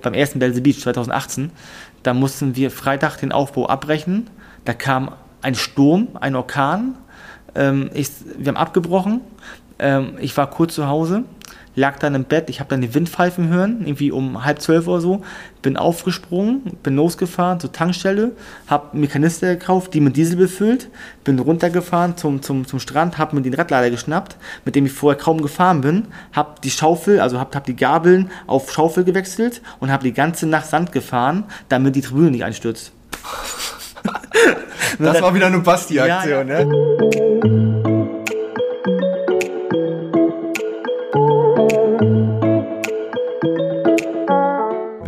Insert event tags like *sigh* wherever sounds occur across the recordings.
beim ersten Belse Beach 2018. Da mussten wir Freitag den Aufbau abbrechen. Da kam ein Sturm, ein Orkan. Ähm, ich, wir haben abgebrochen. Ähm, ich war kurz zu Hause lag dann im Bett, ich habe dann die Windpfeifen hören, irgendwie um halb zwölf oder so, bin aufgesprungen, bin losgefahren zur Tankstelle, habe mir Kanister gekauft, die mit Diesel befüllt, bin runtergefahren zum, zum, zum Strand, habe mir den Radlader geschnappt, mit dem ich vorher kaum gefahren bin, habe die Schaufel, also habe hab die Gabeln auf Schaufel gewechselt und habe die ganze Nacht Sand gefahren, damit die Tribüne nicht einstürzt. das war wieder eine Basti-Aktion, *laughs* ja, ja. ne?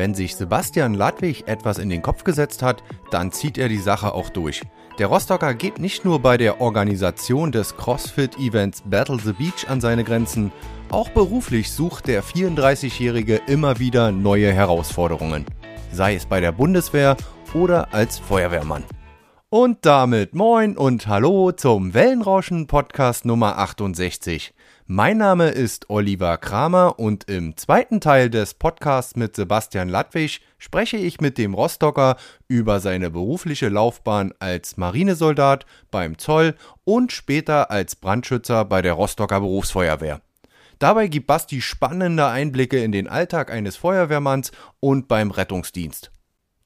Wenn sich Sebastian Ladwig etwas in den Kopf gesetzt hat, dann zieht er die Sache auch durch. Der Rostocker geht nicht nur bei der Organisation des CrossFit-Events Battle the Beach an seine Grenzen, auch beruflich sucht der 34-Jährige immer wieder neue Herausforderungen. Sei es bei der Bundeswehr oder als Feuerwehrmann. Und damit moin und hallo zum Wellenrauschen Podcast Nummer 68. Mein Name ist Oliver Kramer und im zweiten Teil des Podcasts mit Sebastian Ladwig spreche ich mit dem Rostocker über seine berufliche Laufbahn als Marinesoldat beim Zoll und später als Brandschützer bei der Rostocker Berufsfeuerwehr. Dabei gibt Basti spannende Einblicke in den Alltag eines Feuerwehrmanns und beim Rettungsdienst.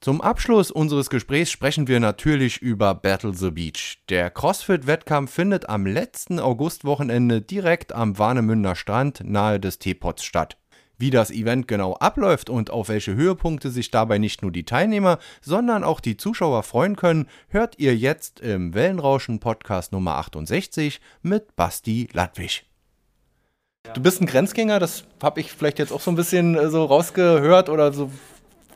Zum Abschluss unseres Gesprächs sprechen wir natürlich über Battle the Beach. Der CrossFit-Wettkampf findet am letzten Augustwochenende direkt am Warnemünder Strand nahe des Teepots statt. Wie das Event genau abläuft und auf welche Höhepunkte sich dabei nicht nur die Teilnehmer, sondern auch die Zuschauer freuen können, hört ihr jetzt im Wellenrauschen Podcast Nummer 68 mit Basti Ladwig. Du bist ein Grenzgänger, das habe ich vielleicht jetzt auch so ein bisschen äh, so rausgehört oder so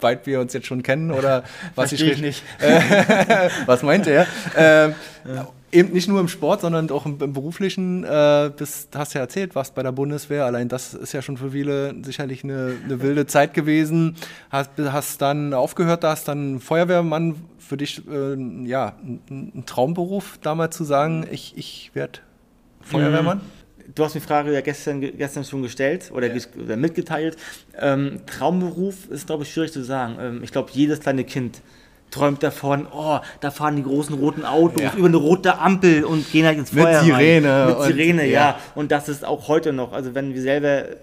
weit wir uns jetzt schon kennen oder *laughs* was ich, ich nicht. *laughs* was meinte er? *laughs* Ähm, ja. Eben nicht nur im Sport, sondern auch im, im beruflichen. Äh, bist, hast ja erzählt, warst bei der Bundeswehr. Allein das ist ja schon für viele sicherlich eine, eine wilde Zeit gewesen. Hast, hast dann aufgehört, da hast dann Feuerwehrmann für dich äh, ja ein, ein, Traumberuf damals zu sagen, ich, ich werde Feuerwehrmann. Mhm du hast die Frage ja gestern, gestern schon gestellt oder, ja. oder mitgeteilt. Ähm, Traumberuf ist, glaube ich, schwierig zu sagen. Ähm, ich glaube, jedes kleine Kind träumt davon, oh, da fahren die großen roten Autos ja. über eine rote Ampel und gehen halt ins Feuer Mit Sirene. Rein. Mit Sirene, und, ja. ja. Und das ist auch heute noch. Also wenn wir selber, äh,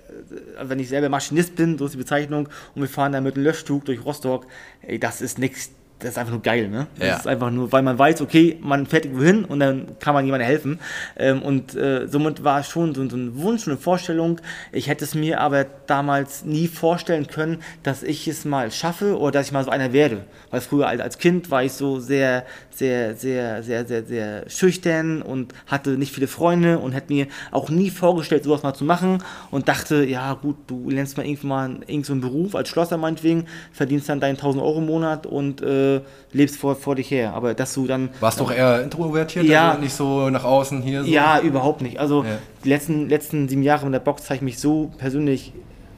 wenn ich selber Maschinist bin, so ist die Bezeichnung, und wir fahren da mit einem Löschzug durch Rostock, ey, das ist nichts das ist einfach nur geil, ne? Das ja. ist einfach nur, weil man weiß, okay, man fährt irgendwo hin und dann kann man jemandem helfen. Ähm, und äh, somit war schon so, so, ein Wunsch, eine Vorstellung. Ich hätte es mir aber damals nie vorstellen können, dass ich es mal schaffe oder dass ich mal so einer werde. Weil früher als, als Kind war ich so sehr, sehr, sehr, sehr, sehr, sehr schüchtern und hatte nicht viele Freunde und hätte mir auch nie vorgestellt, sowas mal zu machen und dachte, ja gut, du lernst mal irgendwann mal irgendeinen so Beruf als Schlosser meinetwegen, verdienst dann deinen 1000 Euro im Monat und äh, äh, lebst vor, vor dich her. Aber dass du dann. Warst doch eher introvertiert, ja, also nicht so nach außen hier? So. Ja, überhaupt nicht. Also ja. die letzten, letzten sieben Jahre in der Box habe ich mich so persönlich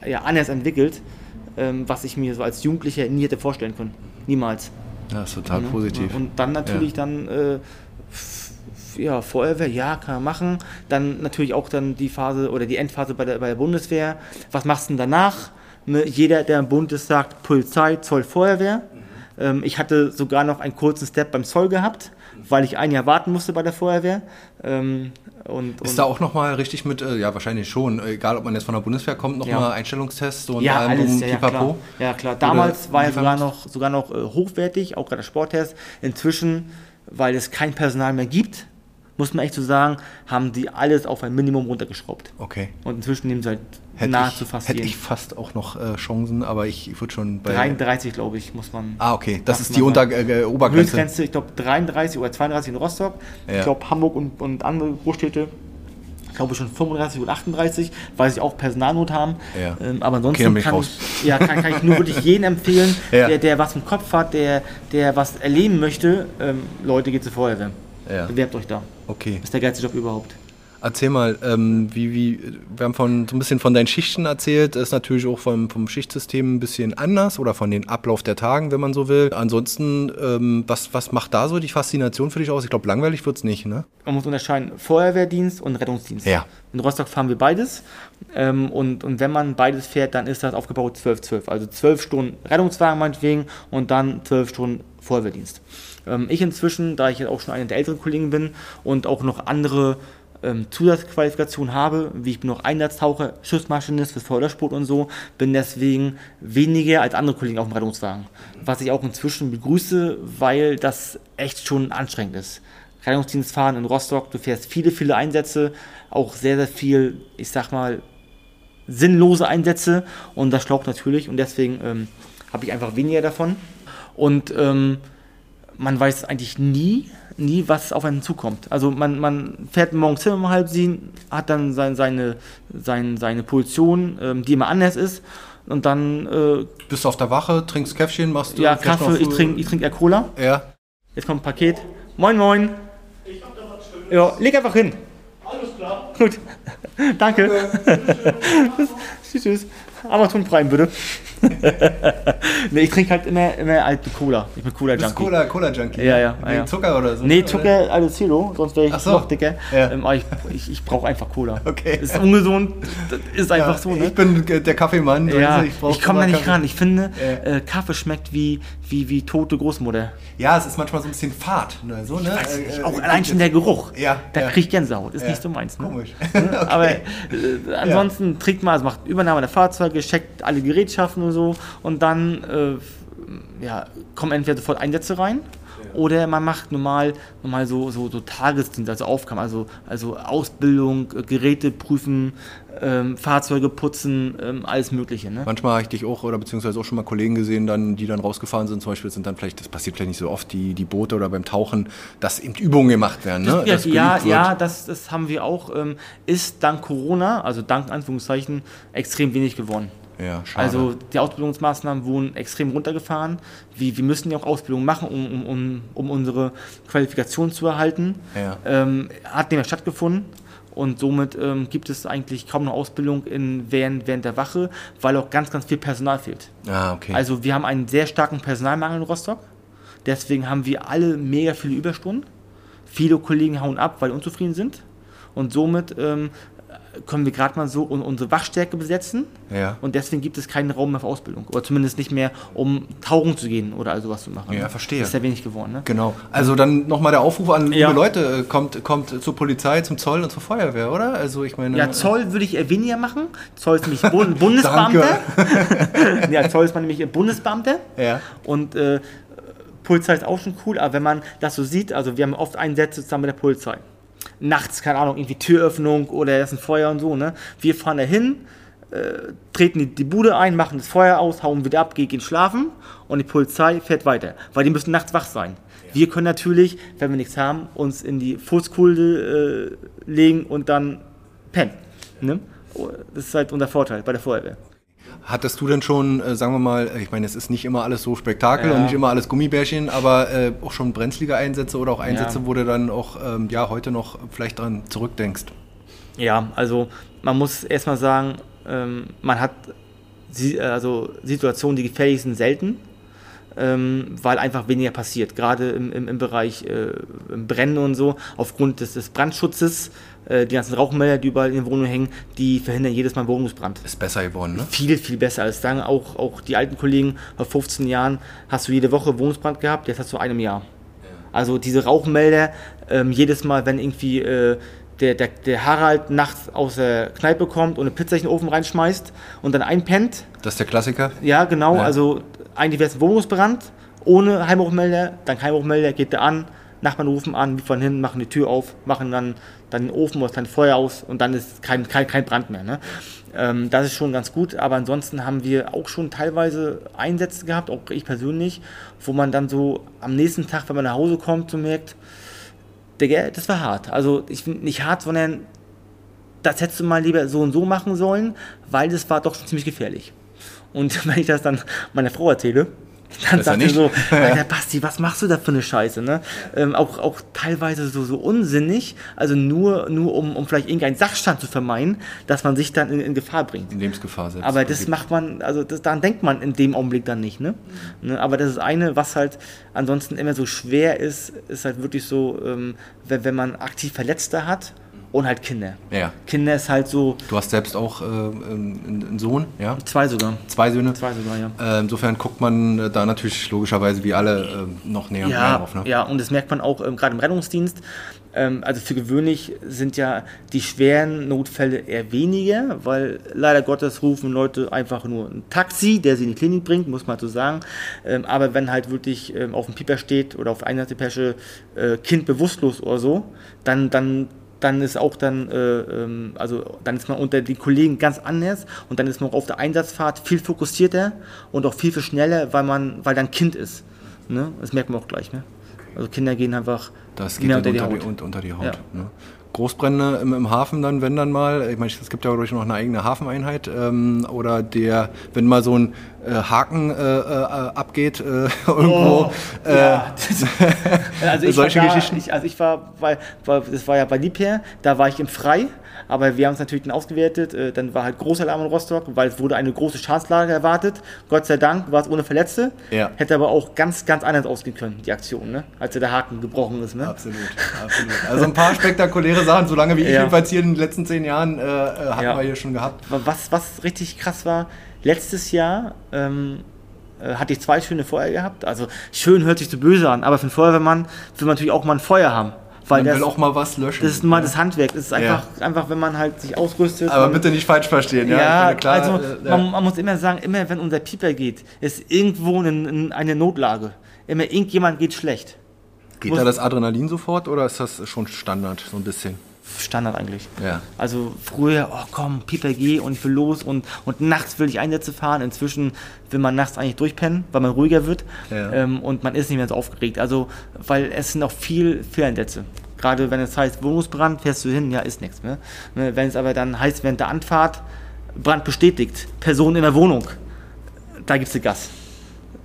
ja, anders entwickelt, ähm, was ich mir so als Jugendlicher nie hätte vorstellen können. Niemals. Ja, ist total ja, positiv. Und dann natürlich ja. dann. Äh, ja, Feuerwehr, ja, kann man machen. Dann natürlich auch dann die Phase oder die Endphase bei der, bei der Bundeswehr. Was machst du denn danach? Ne, jeder, der im Bund ist, sagt Polizei, Zoll, Feuerwehr. Ähm, ich hatte sogar noch einen kurzen Step beim Zoll gehabt, weil ich ein Jahr warten musste bei der Feuerwehr. Ähm, und, ist und da auch nochmal richtig mit, äh, ja wahrscheinlich schon, egal ob man jetzt von der Bundeswehr kommt, nochmal ja. Einstellungstests und ja, alles, ja, ja, klar. ja klar. Damals Oder war er sogar noch, sogar noch äh, hochwertig, auch gerade der Sporttest. Inzwischen, weil es kein Personal mehr gibt, muss man echt so sagen, haben die alles auf ein Minimum runtergeschraubt. Okay. Und inzwischen nehmen sie halt hätte nahezu ich, fast Hätte jeden. ich fast auch noch äh, Chancen, aber ich, ich würde schon bei... 33, glaube ich, muss man... Ah, okay, das ist die Unter äh, Obergrenze. Höchstgrenze, ich glaube 33 oder 32 in Rostock. Ja. Ich glaube Hamburg und, und andere Großstädte glaube schon 35 oder 38, weil sie auch Personalnot haben. Ja. Ähm, aber ansonsten okay, kann, ich, ja, kann, kann, ich nur wirklich jeden empfehlen, *laughs* ja. der, der was im Kopf hat, der, der was erleben möchte. Ähm, Leute, geht zur Feuerwehr. Ja. Bewerbt euch da. Okay. Das ist der geilste Job überhaupt. Erzähl mal, ähm, wie, wie, wir haben von, so ein bisschen von deinen Schichten erzählt, das ist natürlich auch vom, vom Schichtsystem ein bisschen anders oder von den Ablauf der Tagen, wenn man so will. Ansonsten, ähm, was, was macht da so die Faszination für dich aus? Ich glaube, langweilig wird es nicht, ne? Man muss unterscheiden Feuerwehrdienst und Rettungsdienst. Ja. In Rostock fahren wir beides ähm, und, und wenn man beides fährt, dann ist das aufgebaut 12-12. Also 12 Stunden Rettungswagen meinetwegen und dann 12 Stunden Feuerwehrdienst. Ähm, ich inzwischen, da ich jetzt auch schon einer der älteren Kollegen bin und auch noch andere ähm, Zusatzqualifikation habe, wie ich bin noch Einsatztaucher, Schiffsmaschinist für Fördersport und so, bin deswegen weniger als andere Kollegen auf dem Rettungswagen. Was ich auch inzwischen begrüße, weil das echt schon anstrengend ist. Rettungsdienst fahren in Rostock, du fährst viele, viele Einsätze, auch sehr, sehr viel, ich sag mal, sinnlose Einsätze und das schlaucht natürlich und deswegen ähm, habe ich einfach weniger davon. Und ähm, man weiß eigentlich nie, nie, was auf einen zukommt. Also man, man fährt morgens hin um halb sieben, hat dann sein, seine, sein, seine Position, ähm, die immer anders ist. Und dann. Äh, Bist du auf der Wache, trinkst Käffchen, machst du. Ja, Kaffee, ich trinke ich trink eher Cola. Ja. Jetzt kommt ein Paket. Moin, moin. Ich hab da was Schönes. Ja, leg einfach hin. Alles klar. Gut. *laughs* Danke. *laughs* tschüss, tschüss. Amazon Prime, bitte. *laughs* nee, ich trinke halt immer, immer alte Cola. Ich bin Cola-Junkie. Cola, Cola-Junkie? Ja, ja. Wegen ja. Zucker oder so? Nee, Zucker, alles Kilo, sonst wäre ich so. noch dicker. Ja. Ähm, ich, ich, ich brauche einfach Cola. Okay. Ist ungesund, ist einfach ja, so. Ne? Ich bin der Kaffeemann. Ja, ich, ich komme da nicht Kaffee. ran. Ich finde, äh, Kaffee schmeckt wie, wie, wie tote Großmutter. Ja, es ist manchmal so ein bisschen fad. Ne? So, ne? Äh, nicht, äh, auch allein schon der Geruch. Ja, Da ja. krieg ich Gänsehaut. Ist nicht so meins. Ne? Komisch. Ne? *laughs* *laughs* Okay. Aber äh, ansonsten trinkt man, also macht Übernahme der Fahrzeuge, checkt alle Gerätschaften und so und dann äh, ja, kommen entweder sofort Einsätze rein oder man macht normal, normal so, so, so Tagesdienst, also Aufgaben, also, also Ausbildung, äh, Geräte prüfen, ähm, Fahrzeuge putzen, ähm, alles Mögliche. Ne? Manchmal habe ich dich auch oder beziehungsweise auch schon mal Kollegen gesehen, dann, die dann rausgefahren sind. Zum Beispiel sind dann vielleicht, das passiert vielleicht nicht so oft, die, die Boote oder beim Tauchen, dass eben Übungen gemacht werden. Ne? Ja, Dass ja, ja das, das haben wir auch. Ähm, ist dank Corona, also dank Anführungszeichen, extrem wenig geworden. Ja. Also die Ausbildungsmaßnahmen wurden extrem runtergefahren. Wir, wir müssen ja auch Ausbildung machen, um, um, um, um unsere Qualifikation zu erhalten. Ja. Ähm, hat nicht mehr stattgefunden. Und somit ähm, gibt es eigentlich kaum eine Ausbildung in, während, während der Wache, weil auch ganz, ganz viel Personal fehlt. ah, okay. Also wir haben einen sehr starken Personalmangel in Rostock. Deswegen haben wir alle mega viele Überstunden. Viele Kollegen hauen ab, weil unzufrieden sind. Und somit ähm, können wir gerade mal so un unsere Wachstärke besetzen. ja. Und deswegen gibt es keinen Raum mehr für Ausbildung. Oder zumindest nicht mehr, um tauchen zu gehen oder also was zu machen. Ja, verstehe. Das ist sehr wenig geworden. Ne? Genau. Also dann nochmal der Aufruf an liebe Ja. Leute, äh, kommt, kommt zur Polizei, zum Zoll und zur Feuerwehr, oder? Also ich meine. Ja, Zoll würde ich eher weniger machen. Zoll ist nämlich Bund *laughs* Bundesbeamter. *laughs* ja, Zoll ist man nämlich Bundesbeamter. Ja. Und äh, Polizei ist auch schon cool, aber wenn man das so sieht, also wir haben oft Einsätze zusammen mit der Polizei. Nachts, keine Ahnung, irgendwie Türöffnung oder es ist ein Feuer und so, ne? Wir fahren da hin, äh, treten die, die Bude ein, machen das Feuer aus, hauen wieder ab, gehen, schlafen und die Polizei fährt weiter, weil die müssen nachts wach sein. Wir können natürlich, wenn wir nichts haben, uns in die Fußkulde äh, legen und dann pennen. Ne? Das ist halt unser Vorteil bei der Feuerwehr. Hattest du denn schon, äh, sagen wir mal, ich meine, es ist nicht immer alles so Spektakel Ja. und nicht immer alles Gummibärchen, aber äh, auch schon brenzlige Einsätze oder auch Einsätze, Ja. wo du dann auch ähm, ja, heute noch vielleicht dran zurückdenkst? Ja, also man muss erstmal sagen, ähm, man hat si- also Situationen, die gefährlich sind, selten, ähm, weil einfach weniger passiert. Gerade im, im, im Bereich äh, im Brennen und so, aufgrund des, des Brandschutzes, äh, die ganzen Rauchmelder, die überall in den Wohnungen hängen, die verhindern jedes Mal einen Wohnungsbrand. Ist besser geworden, ne? Viel, viel besser als sagen auch, auch die alten Kollegen vor 15 Jahren hast du jede Woche Wohnungsbrand gehabt, jetzt hast du einem Jahr. Also diese Rauchmelder, ähm, jedes Mal, wenn irgendwie äh, der, der, der Harald nachts aus der Kneipe kommt und eine Pizza in den Ofen reinschmeißt und dann einpennt, Das ist der Klassiker. ja genau, Ja. also eigentlich wäre es ein Wohnungsbrand, ohne Heimrauchmelder, dann Heimrauchmelder, geht der an, Nachbarn rufen an, wir von hinten machen die Tür auf, machen dann, dann den Ofen oder kleine Feuer aus und dann ist kein, kein, kein Brand mehr. Ne? Ähm, das ist schon ganz gut, aber ansonsten haben wir auch schon teilweise Einsätze gehabt, auch ich persönlich, wo man dann so am nächsten Tag, wenn man nach Hause kommt, so merkt, Digga, das war hart. Also ich finde nicht hart, sondern das hättest du mal lieber so und so machen sollen, weil das war doch schon ziemlich gefährlich. Und *laughs* wenn ich das dann meiner Frau erzähle, Dann sagt er so, *laughs* Alter Basti, was machst du da für eine Scheiße? Ne? Ähm, auch, auch teilweise so, so unsinnig, also nur, nur um, um vielleicht irgendeinen Sachstand zu vermeiden, dass man sich dann in, in Gefahr bringt. In Lebensgefahr selbst. Aber das macht man, also das, daran denkt man in dem Augenblick dann nicht. Ne? Mhm. Aber das ist eine, was halt ansonsten immer so schwer ist, ist halt wirklich so, ähm, wenn, wenn man aktiv Verletzte hat und halt Kinder. Ja. Kinder ist halt so. Du hast selbst auch äh, einen Sohn, ja? Zwei sogar. Zwei Söhne? Zwei sogar, ja. Äh, insofern guckt man äh, da natürlich logischerweise wie alle äh, noch näher, ja, drauf. Ne? Ja, und das merkt man auch ähm, gerade im Rettungsdienst. Ähm, also für gewöhnlich sind ja die schweren Notfälle eher weniger, weil leider Gottes rufen Leute einfach nur ein Taxi, der sie in die Klinik bringt, muss man so sagen. Ähm, aber wenn halt wirklich ähm, auf dem Pieper steht oder auf einer Depesche äh, Kind bewusstlos oder so, dann, dann dann ist auch dann, äh, ähm, also dann ist man unter den Kollegen ganz anders und dann ist man auch auf der Einsatzfahrt viel fokussierter und auch viel, viel schneller, weil man, weil dann Kind ist. Ne? Das merkt man auch gleich. Ne? Also Kinder gehen einfach das geht mehr unter, die Haut. Die, unter die Haut. Ja. Ne? Großbrände im, im, Hafen dann, wenn dann mal, ich meine, es gibt ja dadurch noch eine eigene Hafeneinheit ähm, oder der, wenn mal so ein äh, Haken äh, äh, abgeht äh, *laughs* irgendwo. Oh, äh, ja. *laughs* also ich *laughs* solche da, Geschichten. Ich, also ich war, weil, weil, das war ja bei Liebherr, da war ich im Frei aber wir haben es natürlich dann ausgewertet. Äh, dann war halt großer Alarm in Rostock, weil es wurde eine große Schadenslage erwartet. Gott sei Dank war es ohne Verletzte. Ja. Hätte aber auch ganz, ganz anders ausgehen können, die Aktion, ne? als der Haken gebrochen ist. Ne? Absolut, absolut. Also ein paar spektakuläre Sachen, solange wie *laughs* ich ja. jedenfalls hier in den letzten zehn Jahren äh, äh hatten ja. wir hier schon gehabt. Was, was richtig krass war, letztes Jahr ähm, äh, hatte ich zwei schöne Feuer gehabt. Also schön hört sich zu böse an, aber für einen Feuerwehrmann will man natürlich auch mal ein Feuer haben. Weil man will auch mal was löschen. Das ist mal das Handwerk. Das ist einfach, ja. einfach wenn man halt sich ausrüstet. Aber bitte nicht falsch verstehen. Ja, ja klar, also äh, man, man, muss immer sagen, immer wenn unser Pieper geht, ist irgendwo eine, eine Notlage. Immer irgendjemand geht schlecht. Geht muss da das Adrenalin sofort oder ist das schon Standard so ein bisschen? Standard eigentlich. Ja. Also früher, oh komm, PPG und ich will los und, und nachts will ich Einsätze fahren. Inzwischen will man nachts eigentlich durchpennen, weil man ruhiger wird ja. ähm, und man ist nicht mehr so aufgeregt. Also, weil es sind auch viel Fehleinsätze. Gerade wenn es heißt Wohnungsbrand, fährst du hin, ja, ist nichts mehr. Ne, wenn es aber dann heißt, während der Anfahrt, Brand bestätigt, Person in der Wohnung, da gibst du Gas.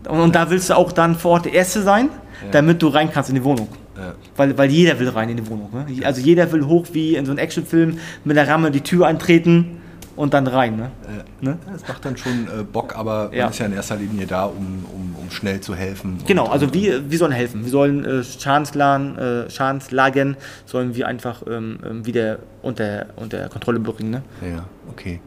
Und, und da willst du auch dann vor Ort der Erste sein, ja. damit du rein kannst in die Wohnung. Ja. Weil, weil jeder will rein in die Wohnung. Ne? Also jeder will hoch wie in so einem Actionfilm mit der Ramme die Tür eintreten und dann rein. Ne? Äh, ne? Das macht dann schon äh, Bock, aber man ja. ist ja in erster Linie da, um, um, um schnell zu helfen. Genau, also wir, wir sollen helfen. Wir sollen äh, Schadenslagen, äh, Schadenslagen sollen wir einfach ähm, ähm wieder unter, unter Kontrolle bringen. Ne? Ja, okay.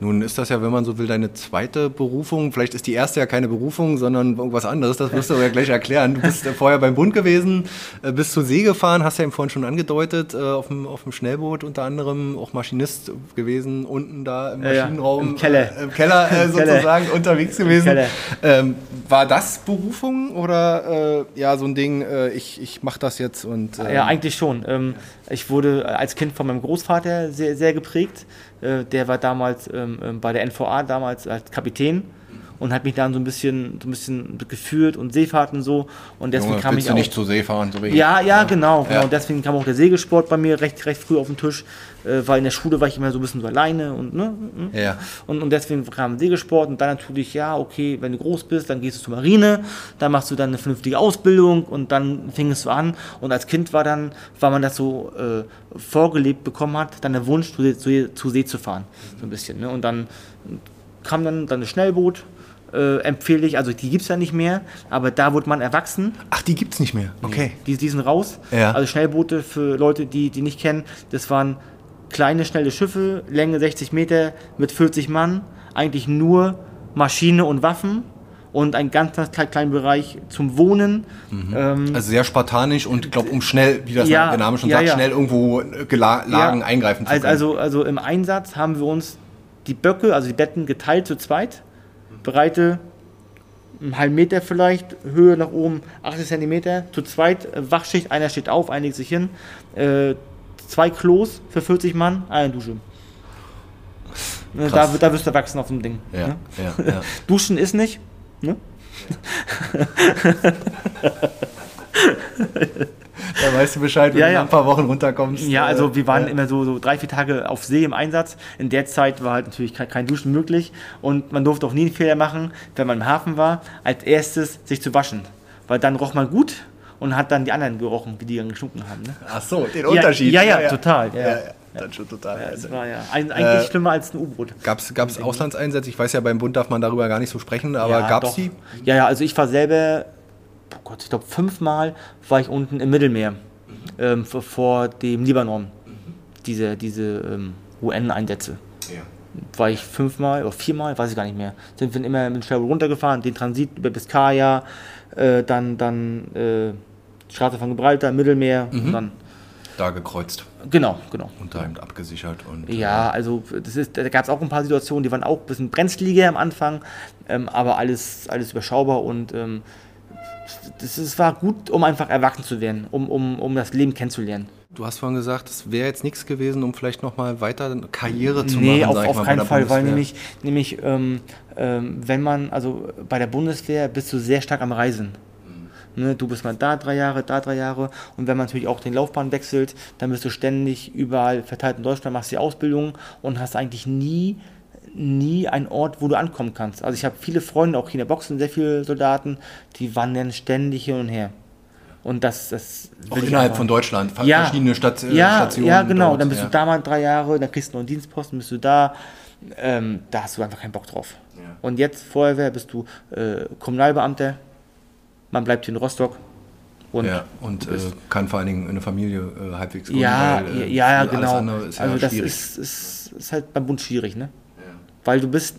Nun ist das ja, wenn man so will, deine zweite Berufung. Vielleicht ist die erste ja keine Berufung, sondern irgendwas anderes. Das wirst du ja gleich erklären. Du bist vorher beim Bund gewesen, äh, bist zur See gefahren, hast ja eben vorhin schon angedeutet, äh, auf dem, auf dem Schnellboot unter anderem, auch Maschinist gewesen, unten da im Maschinenraum. Ja, Im Keller. Äh, Im Keller äh, *laughs* sozusagen Keller. unterwegs gewesen. Ähm, war das Berufung oder äh, ja so ein Ding, äh, ich, ich mache das jetzt und. ja, eigentlich schon. Ähm, ich wurde als Kind von meinem Großvater sehr, sehr geprägt. Äh, der war damals ähm, ähm bei der NVA, damals als Kapitän und hat mich dann so ein bisschen, so ein bisschen geführt und Seefahrten so. Und deswegen Junge, kam ich auch. nicht zu Seefahren, so wie Ja, ja, genau, genau. Ja. Und deswegen kam auch der Segelsport bei mir recht, recht früh auf den Tisch, äh, weil in der Schule war ich immer so ein bisschen so alleine und, ne? Ja. Und, und deswegen kam Segelsport und dann natürlich, ja, okay, wenn du groß bist, dann gehst du zur Marine, dann machst du dann eine vernünftige Ausbildung und dann fingst du an. Und als Kind war dann, weil man das so äh, vorgelebt bekommen hat, dann der Wunsch, zu, zu, zu See zu fahren. So ein bisschen. Ne? Und dann kam dann, dann das Schnellboot äh, empfehle ich, also die gibt es ja nicht mehr, aber da wurde man erwachsen. Ach, die gibt es nicht mehr, okay. Die, die sind raus. Ja. Also Schnellboote für Leute, die die nicht kennen, das waren kleine, schnelle Schiffe, Länge 60 Meter mit 40 Mann, eigentlich nur Maschine und Waffen und ein ganz, ganz kleinen Bereich zum Wohnen. Mhm. Ähm, also sehr spartanisch und ich glaube, um schnell, wie das ja, der Name schon ja, sagt, ja. schnell irgendwo Lagen eingreifen zu können. Also, also im Einsatz haben wir uns die Böcke, also die Betten geteilt zu zweit Breite einen halben Meter vielleicht, Höhe nach oben 80 cm, zu zweit äh, Wachschicht, einer steht auf, einer legt sich hin, äh, zwei Klos für 40 Mann, eine Dusche. Ne, da, da wirst du wachsen auf dem Ding. Ja, ne? ja, ja. *laughs* Duschen ist nicht. Ne? *laughs* da weißt du Bescheid, wenn ja, du ja. ein paar Wochen runterkommst. Ja, also wir waren immer so, so drei, vier Tage auf See im Einsatz. In der Zeit war halt natürlich kein, Duschen möglich und man durfte auch nie einen Fehler machen, wenn man im Hafen war, als erstes sich zu waschen. Weil dann roch man gut und hat dann die anderen gerochen, wie die dann gestunken haben. Ne? Ach so, den Unterschied. Ja, ja, ja, total. Ja, ja. Dann schon total. Ja, das war ja ein, eigentlich äh, schlimmer als ein U-Boot. Gab es Auslandseinsätze? Ich weiß ja, beim Bund darf man darüber gar nicht so sprechen, aber ja, gab es die? Ja, ja, also ich war selber, oh Gott, ich glaube fünfmal war ich unten im Mittelmeer mhm. ähm, vor, dem Libanon. Mhm. Diese, diese ähm, UN-Einsätze. Ja. War ich fünfmal oder viermal, weiß ich gar nicht mehr. Sind wir immer mit dem Schwerboot runtergefahren, den Transit über Biskaya, äh, dann, dann äh, Straße von Gibraltar, Mittelmeer mhm. und dann da gekreuzt. Genau, genau. Und da eben abgesichert. Und, ja, äh, also das ist, da gab es auch ein paar Situationen, die waren auch ein bisschen brenzliger am Anfang, ähm, aber alles, alles überschaubar und ähm, das, das war gut, um einfach erwachsen zu werden, um, um, um das Leben kennenzulernen. Du hast vorhin gesagt, es wäre jetzt nichts gewesen, um vielleicht nochmal weiter Karriere zu nee, machen. Nee, auf, auf keinen Fall, weil nämlich, nämlich ähm, ähm, wenn man, also bei der Bundeswehr bist du sehr stark am Reisen. Ne, du bist mal da drei Jahre, da drei Jahre. Und wenn man natürlich auch den Laufbahn wechselt, dann bist du ständig überall verteilt in Deutschland, machst die Ausbildung und hast eigentlich nie nie einen Ort, wo du ankommen kannst. Also ich habe viele Freunde, auch hier in der Boxen, sehr viele Soldaten, die wandern ständig hin und her. Und das, das auch innerhalb von Deutschland, ja, verschiedene Stat äh, ja, Stationen. Ja, genau. Dort, dann bist ja. du da mal drei Jahre, dann kriegst du noch einen Dienstposten, bist du da. Ähm, da hast du einfach keinen Bock drauf. Ja. Und jetzt Feuerwehr bist du äh, Kommunalbeamter, man bleibt hier in Rostock. Und, ja, und äh, kann vor allen Dingen eine Familie äh, halbwegs gründen. Ja, weil, äh, ja, ja, genau. Also das ist, ist, ist, halt beim Bund schwierig, ne? Weil du bist,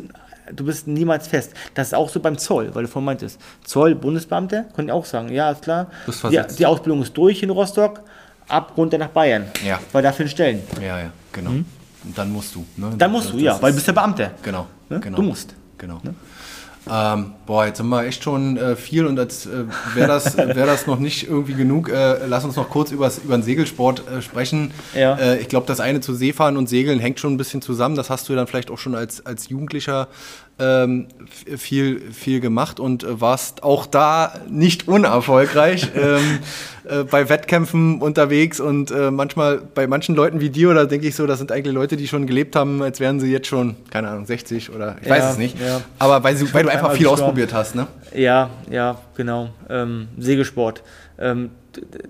du bist niemals fest. Das ist auch so beim Zoll, weil du vorhin meintest. Zoll, Bundesbeamte, können auch sagen, ja, ist klar. Die, die, Ausbildung ist durch in Rostock, ab runter nach Bayern. Ja. Weil dafür Stellen. Ja, ja, genau. Mhm. Und dann musst du. Ne? Dann musst das, du, ja, weil du bist der Beamte. Genau, ne? genau. Du musst. Genau. Ne? Ähm, boah, jetzt haben wir echt schon äh, viel und als äh, wäre das, *laughs* wär das noch nicht irgendwie genug, äh, lass uns noch kurz übers, über den Segelsport äh, sprechen. Ja. Äh, ich glaube, das eine zu Seefahren und Segeln hängt schon ein bisschen zusammen. Das hast du dann vielleicht auch schon als, als Jugendlicher ähm, viel, viel gemacht und äh, warst auch da nicht unerfolgreich *laughs* ähm, äh, bei Wettkämpfen unterwegs und äh, manchmal bei manchen Leuten wie dir, oder denke ich so, das sind eigentlich Leute, die schon gelebt haben, als wären sie jetzt schon, keine Ahnung, 60 oder ich ja, weiß es nicht. Ja. Aber weil, sie, weil du einfach viel ausprobiert hast, ne? Ja, ja, genau. Ähm, Segelsport. Ähm,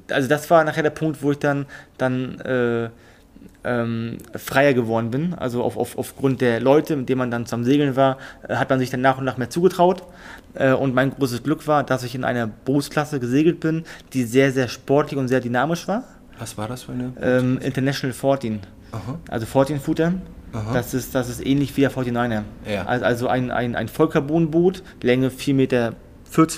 also das war nachher der Punkt, wo ich dann, dann äh, ähm, freier geworden bin. Also auf, auf, aufgrund der Leute, mit denen man dann zusammen segeln war, äh, hat man sich dann nach und nach mehr zugetraut. Äh, und mein großes Glück war, dass ich in einer Bootsklasse gesegelt bin, die sehr, sehr sportlich und sehr dynamisch war. Was war das für eine? Ähm, International 14. Aha. Also 14 Footer. Das ist, das ist ähnlich wie der 49er. Ja. Also ein, ein, ein Vollcarbonboot, Länge 4,14 Meter,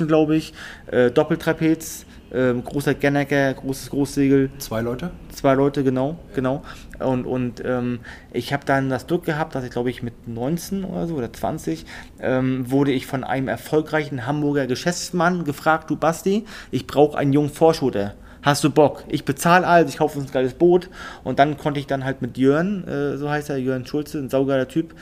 glaube ich, äh, Doppeltrapez, ähm, großer Gennecker, großes Großsegel. Zwei Leute? Zwei Leute, genau, genau. Und, und ähm, ich habe dann das Glück gehabt, dass ich glaube ich mit 19 oder so oder 20 ähm, wurde ich von einem erfolgreichen Hamburger Geschäftsmann gefragt, du Basti, ich brauche einen jungen Vorschutter hast du Bock? Ich bezahle alles, ich kaufe uns ein geiles Boot. Und dann konnte ich dann halt mit Jörn, äh, so heißt er, Jörn Schulze, ein saugeiler Typ,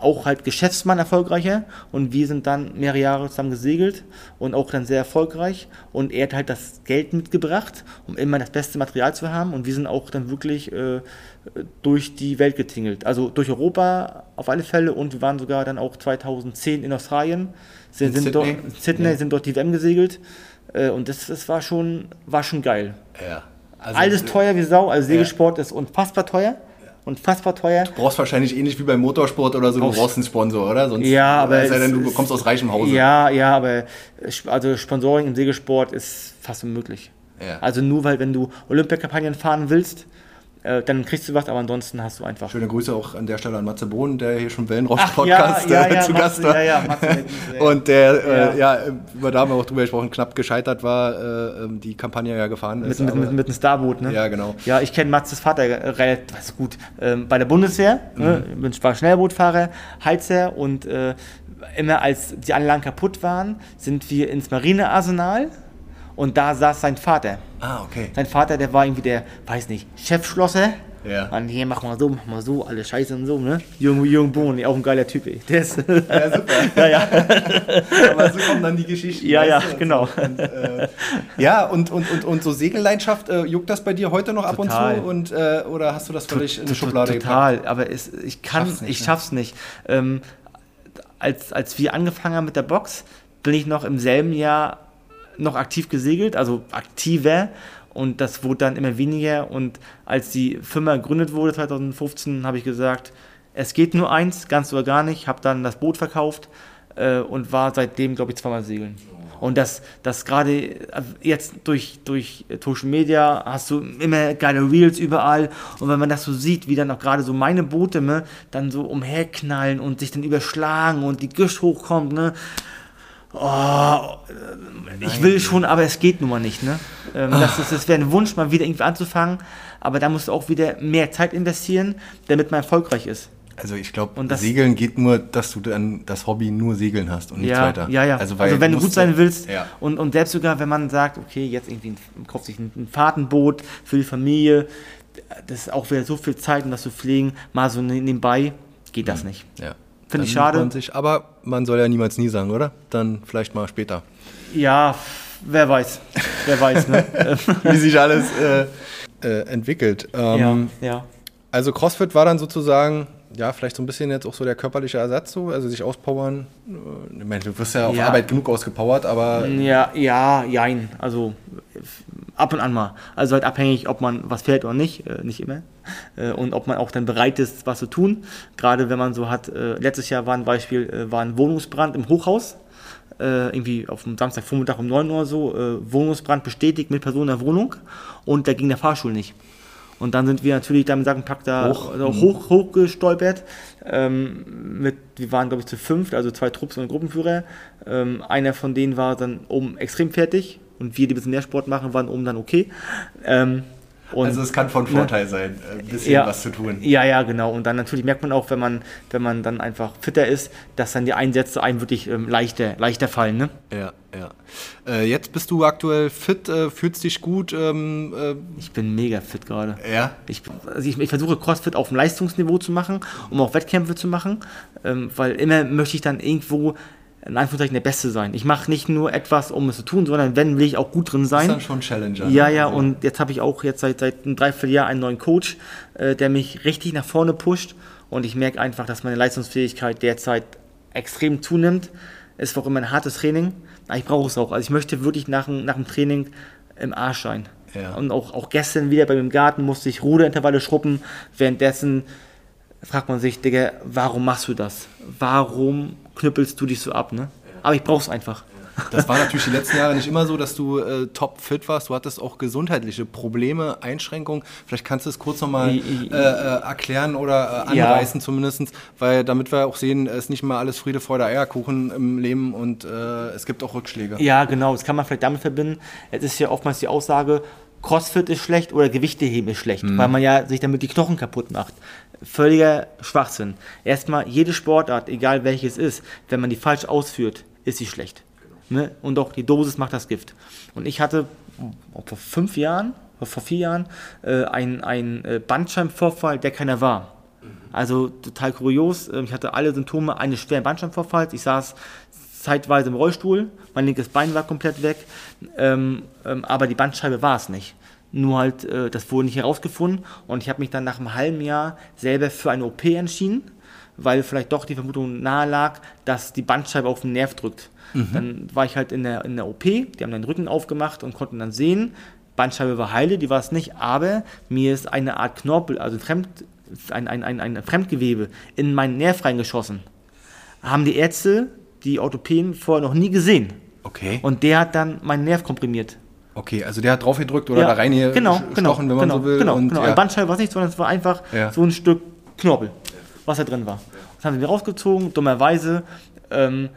auch halt Geschäftsmann erfolgreicher. Und wir sind dann mehrere Jahre zusammen gesegelt und auch dann sehr erfolgreich. Und er hat halt das Geld mitgebracht, um immer das beste Material zu haben. Und wir sind auch dann wirklich äh, durch die Welt getingelt, also durch Europa auf alle Fälle. Und wir waren sogar dann auch 2010 in Australien, sind, in sind Sydney, dort, Sydney ja. sind dort die WM gesegelt. Äh, und das, das war schon war schon geil. Ja. Also Alles teuer wie Sau, also Segelsport ja. ist unfassbar teuer unfassbar teuer. Du brauchst wahrscheinlich ähnlich wie beim Motorsport oder so, du brauchst einen Sponsor, oder? Sonst, ja, aber. Es sei denn, du kommst aus reichem Hause. Ja, ja, aber also Sponsoring im Segelsport ist fast unmöglich. Ja. Also nur weil, wenn du Olympiakampagnen fahren willst, äh, dann kriegst du was, aber ansonsten hast du einfach. Schöne Grüße auch an der Stelle an Matze Bohn, der hier schon Wellenrost-Podcast ja, ja, ja, zu Gast war. Ja, Matze, und der, äh, ja, über da haben wir auch drüber gesprochen, knapp gescheitert war, äh, ähm, die Kampagne ja gefahren ist. Mit, mit, mit, einem Starboot, ne? Ja, genau. Ja, ich kenne Matzes Vater relativ gut. Ähm, bei der Bundeswehr, ne? mhm. ne? ich war Schnellbootfahrer, Heizer und äh, immer als die Anlagen kaputt waren, sind wir ins Marinearsenal und da saß sein Vater. Ah, okay. Sein Vater, der war irgendwie der, weiß nicht, Chefschlosser Ja. Und hier mach mal so, mach mal so, alle Scheiße und so, ne? Jürgen, Jürgen Bohn, auch ein geiler Typ, ey. Der ist, ja, super. *laughs* ja, ja. *laughs* Aber so kommen dann die Geschichten. Ja, ja, genau. Und, äh, ja, und, und, und, und so Segelleidenschaft, äh, juckt das bei dir heute noch total. ab und zu? Und, äh, oder hast du das völlig in die Schublade Total, gepackt? aber es, ich kann, schaff's nicht, ich ne? schaff's nicht. Ähm, als, als wir angefangen haben mit der Box, bin ich noch im selben Jahr noch aktiv gesegelt, also aktiver und das wurde dann immer weniger und als die Firma gegründet wurde 2015, habe ich gesagt, es geht nur eins, ganz oder gar nicht, habe dann das Boot verkauft äh, und war seitdem, glaube ich, zweimal segeln. Und das, das gerade äh, jetzt durch, durch Social Media hast du immer geile Reels überall. Und wenn man das so sieht, wie dann auch gerade so meine Boote ne, dann so umherknallen und sich dann überschlagen und die Gischt hochkommt, ne, oh, ich will schon, aber es geht nun mal nicht. Ne? Ähm, das ist, das wäre ein Wunsch, mal wieder irgendwie anzufangen, aber da musst du auch wieder mehr Zeit investieren, damit man erfolgreich ist. Also ich glaube, Segeln geht nur, dass du dann das Hobby nur Segeln hast und nichts ja, weiter. Ja, ja. Also, also wenn du gut sein willst ja. und, und selbst sogar, wenn man sagt, okay, jetzt irgendwie ein, kauft sich ein, ein Fahrtenboot für die Familie, das ist auch wieder so viel Zeit, um das zu pflegen, mal so nebenbei, geht das mhm. nicht. Ja. Finde ich schade. Man sich, aber man soll ja niemals nie sagen, oder? Dann vielleicht mal später. Ja, wer weiß. Wer weiß, ne? *laughs* Wie sich alles äh, äh, entwickelt. Ähm, ja, ja. Also CrossFit war dann sozusagen, ja, vielleicht so ein bisschen jetzt auch so der körperliche Ersatz, so, also sich auspowern. Ich meine, du wirst ja auf ja. Arbeit genug ausgepowert, aber. Ja, ja, jein. Also ab und an mal. Also halt abhängig, ob man was fährt oder nicht, äh, nicht immer. Äh, und ob man auch dann bereit ist, was zu tun. Gerade wenn man so hat, äh, letztes Jahr war ein Beispiel, äh, war ein Wohnungsbrand im Hochhaus. Äh, irgendwie auf dem Samstagvormittag um 9 Uhr so, äh, Wohnungsbrand bestätigt mit Personen in der Wohnung und da ging der Fahrstuhl nicht. Und dann sind wir natürlich da mit Sack da hoch, also hoch, hoch gestolpert. Ähm, mit, wir waren, glaube ich, zu fünft, also zwei Trupps und Gruppenführer. Ähm, einer von denen war dann oben extrem fertig und wir, die ein bisschen mehr Sport machen, waren oben dann okay. Ähm, und, also es kann von ne? Vorteil ne, sein, ein bisschen ja, was zu tun. Ja, ja, genau. Und dann natürlich merkt man auch, wenn man, wenn man dann einfach fitter ist, dass dann die Einsätze einem wirklich ähm, leichter, leichter fallen. Ne? Ja, ja. Äh, jetzt bist du aktuell fit, äh, fühlst dich gut. Ähm, äh ich bin mega fit gerade. Ja. Ich, also ich, ich, versuche CrossFit auf dem Leistungsniveau zu machen, um auch Wettkämpfe zu machen, ähm, weil immer möchte ich dann irgendwo in Anführungszeichen der Beste sein. Ich mache nicht nur etwas, um es zu tun, sondern wenn, will ich auch gut drin sein. Das ist dann schon Challenger. Ja, ne? ja, also. und jetzt habe ich auch jetzt seit, seit einem Dreivierteljahr einen neuen Coach, äh, der mich richtig nach vorne pusht und ich merke einfach, dass meine Leistungsfähigkeit derzeit extrem zunimmt. Es war auch immer ein hartes Training, aber ich brauche es auch. Also ich möchte wirklich nach, nach dem Training im Arsch sein. Ja. Und auch, auch gestern wieder bei mir im Garten musste ich Ruderintervalle schruppen, währenddessen fragt man sich, Digga, warum machst du das? Warum knüppelst du dich so ab, ne? Aber ich brauch's einfach. Das war natürlich die letzten Jahre nicht immer so, dass du äh, top fit warst. Du hattest auch gesundheitliche Probleme, Einschränkungen. Vielleicht kannst du es kurz nochmal äh, äh, erklären oder äh, anreißen ja. zumindest, weil damit wir auch sehen, es ist nicht immer alles Friede, Freude, Eierkuchen im Leben und äh, es gibt auch Rückschläge. Ja, genau. Das kann man vielleicht damit verbinden. Es ist ja oftmals die Aussage, Crossfit ist schlecht oder Gewichteheben ist schlecht, mhm. weil man ja sich damit die Knochen kaputt macht völliger Schwachsinn. Erstmal, jede Sportart, egal welches ist, wenn man die falsch ausführt, ist sie schlecht. Ne? Und auch die Dosis macht das Gift. Und ich hatte vor fünf Jahren, vor vier Jahren, äh, einen äh, Bandscheibenvorfall, der keiner war. Also total kurios. Ähm, ich hatte alle Symptome eines schweren Bandscheibenvorfalls. Ich saß zeitweise im Rollstuhl, mein linkes Bein war komplett weg, ähm, ähm, aber die Bandscheibe war es nicht. Nur halt, äh, das wurde nicht herausgefunden und ich habe mich dann nach einem halben Jahr selber für eine OP entschieden, weil vielleicht doch die Vermutung nahe lag, dass die Bandscheibe auf den Nerv drückt. Mhm. Dann war ich halt in der, in der OP, die haben den Rücken aufgemacht und konnten dann sehen, Bandscheibe war heile, die war es nicht, aber mir ist eine Art Knorpel, also Fremd, ein, ein, ein, ein Fremdgewebe in meinen Nerv reingeschossen. Haben die Ärzte, die Orthopäden vorher noch nie gesehen. Okay. Und der hat dann meinen Nerv komprimiert. Okay, also der hat drauf gedrückt oder ja, da rein hier genau, genau, wenn man genau, so will. Genau, und, genau. Ja. Ein Bandscheibe war es nicht, sondern es war einfach ja. so ein Stück Knorpel, was da drin war. Das haben sie mir rausgezogen, dummerweise, ähm,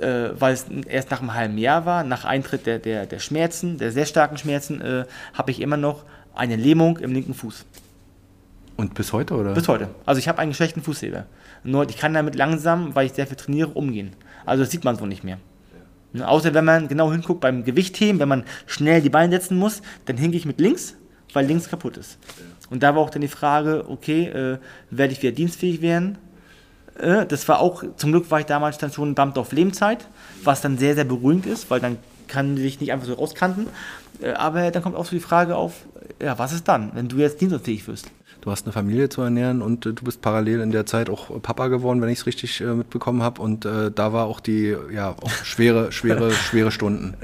äh, weil es erst nach einem halben Jahr war, nach Eintritt der, der, der Schmerzen, der sehr starken Schmerzen, äh, habe ich immer noch eine Lähmung im linken Fuß. Und bis heute, oder? Bis heute. Also ich habe einen schlechten Fußheber. Nur ich kann damit langsam, weil ich sehr viel trainiere, umgehen. Also das sieht man so nicht mehr. Außer wenn man genau hinguckt beim Gewichtheben, wenn man schnell die Beine setzen muss, dann hinke ich mit links, weil links kaputt ist. Und da war auch dann die Frage, okay, äh, werde ich wieder dienstfähig werden? Äh, das war auch, zum Glück war ich damals dann schon Beamter auf Lebenszeit, was dann sehr, sehr beruhigend ist, weil dann kann sich nicht einfach so rauskanten. Äh, aber dann kommt auch so die Frage auf, ja, was ist dann, wenn du jetzt dienstfähig wirst? Du hast eine Familie zu ernähren und äh, du bist parallel in der Zeit auch Papa geworden, wenn ich es richtig äh, mitbekommen habe. Und äh, da war auch die, ja, auch schwere, schwere, *laughs* schwere Stunden.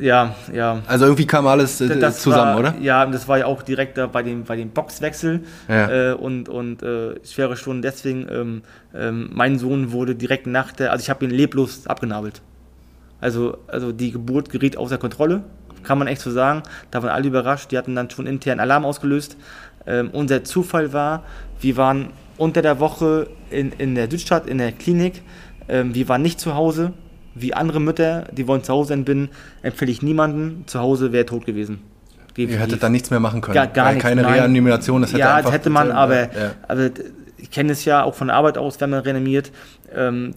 Ja, ja. Also irgendwie kam alles das zusammen, war, oder? Ja, das war ja auch direkt da bei dem, bei dem Boxwechsel ja. Und, und schwere Stunden. Deswegen, ähm, ähm, mein Sohn wurde direkt nach der, also ich habe ihn leblos abgenabelt. Also, also die Geburt geriet außer Kontrolle, kann man echt so sagen. Da waren alle überrascht. Die hatten dann schon intern Alarm ausgelöst. Ähm, unser Zufall war, wir waren unter der Woche in, in der Südstadt, in der Klinik. Ähm, wir waren nicht zu Hause, wie andere Mütter, die wollen zu Hause entbinden, empfehle ich niemanden. Zu Hause wäre tot gewesen. Ihr hättet dann nichts mehr machen können. Gar, gar nichts. Keine. Reanimation. Das hätte ja, das hätte man, aber, ja. aber ich kenne es ja auch von der Arbeit aus, wenn man reanimiert, ähm,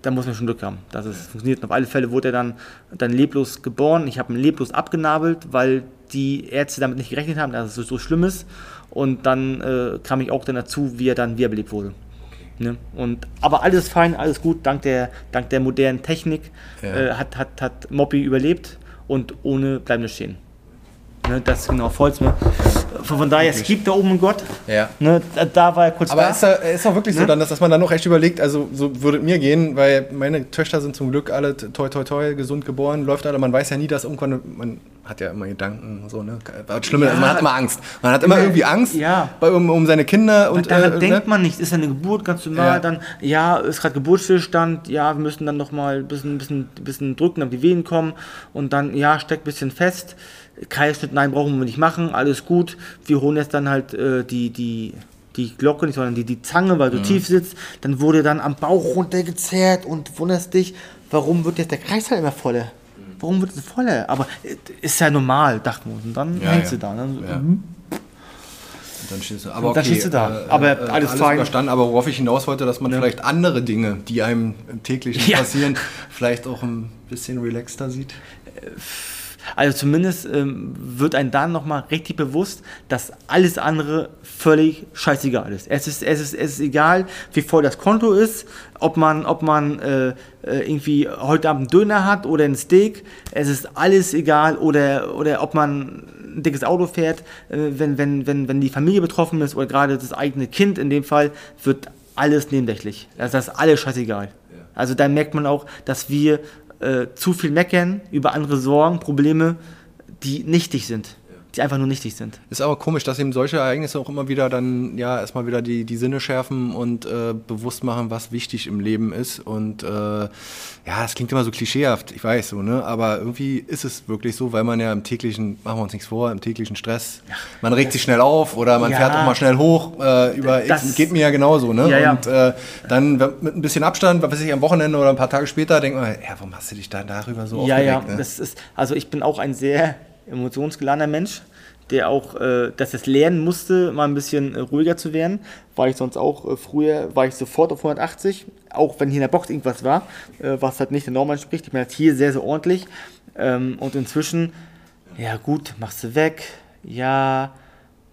da muss man schon Glück haben, dass es funktioniert. Und auf alle Fälle wurde er dann, dann leblos geboren. Ich habe ihn leblos abgenabelt, weil die Ärzte damit nicht gerechnet haben, dass es so, schlimm ist. Und dann äh, kam ich auch dann dazu, wie er dann wiederbelebt wurde. Ne? Und, aber alles fein, alles gut, dank der, dank der modernen Technik ja. äh, hat, hat, hat Moppy überlebt und ohne bleibende Schäden. Ne, das ist genau Volzme. Von, von daher, es gibt da oben einen Gott. Ja. Ne, da war er kurz Aber da. ist, da, ist auch wirklich ne? so, dann, dass man dann noch echt überlegt, also so würde mir gehen, weil meine Töchter sind zum Glück alle toi toi toi gesund geboren, läuft alle, man weiß ja nie, dass irgendwann, man hat ja immer Gedanken, so, ne? Schlimme, ja. also man hat immer Angst. Man hat immer irgendwie Angst ja. bei, um, um seine Kinder. Und, daran äh, denkt ne? man nicht, ist eine Geburt ganz normal, ja. dann, ja, ist gerade Geburtsstillstand, ja, wir müssen dann nochmal ein bisschen, bisschen, bisschen drücken, damit die Wehen kommen und dann, ja, steckt ein bisschen fest Kaiserschnitt, nein, brauchen wir nicht machen, alles gut. Wir holen jetzt dann halt äh, die, die, die Glocke nicht, sondern die, die Zange, weil du mhm. tief sitzt. Dann wurde dann am Bauch runtergezerrt und wunderst dich, warum wird jetzt der Kreislauf immer voller? Warum wird es voller? Aber äh, ist ja normal, dachte man. Und dann ja, hängst ja. du da. Ne? Ja. Mhm. Dann stehst du, aber okay, dann stehst du da. Äh, aber äh, alles, alles fein. verstanden. Aber worauf ich hinaus wollte, dass man vielleicht andere Dinge, die einem täglich passieren, vielleicht auch ein bisschen relaxter sieht. Äh, also zumindest ähm, wird einem dann nochmal richtig bewusst, dass alles andere völlig scheißegal ist. Es ist, es ist, es ist egal, wie voll das Konto ist, ob man, ob man äh, äh irgendwie heute Abend einen Döner hat oder ein Steak. Es ist alles egal oder, oder ob man ein dickes Auto fährt, äh, wenn, wenn, wenn, wenn die Familie betroffen ist oder gerade das eigene Kind in dem Fall, wird alles nebensächlich. Also das ist alles scheißegal. Also da merkt man auch, dass wir äh, zu viel meckern über andere Sorgen, Probleme, die nichtig sind die einfach nur nichtig sind. Ist aber komisch, dass eben solche Ereignisse auch immer wieder dann ja erstmal wieder die, die Sinne schärfen und äh, bewusst machen, was wichtig im Leben ist. Und äh, ja, das klingt immer so klischeehaft, ich weiß so, ne? Aber irgendwie ist es wirklich so, weil man ja im täglichen, machen wir uns nichts vor, im täglichen Stress, ja. man regt sich schnell auf oder man ja. fährt auch mal schnell hoch äh, über das X, geht mir ja genauso, ne? Ja, und äh, dann mit ein bisschen Abstand, was weiß ich, am Wochenende oder ein paar Tage später denkt man, ja, warum hast du dich da darüber so ja, aufgeregt? Ja, ja, ne? das ist, also ich bin auch ein sehr emotionsgeladener Mensch, der auch, äh, dass es lernen musste, mal ein bisschen äh, ruhiger zu werden. War ich sonst auch, äh, früher war ich sofort auf 180, auch wenn hier in der Box irgendwas war, äh, was halt nicht der Norm entspricht. Ich bin halt hier sehr, sehr ordentlich. Ähm, und inzwischen, ja gut, machst du weg, ja,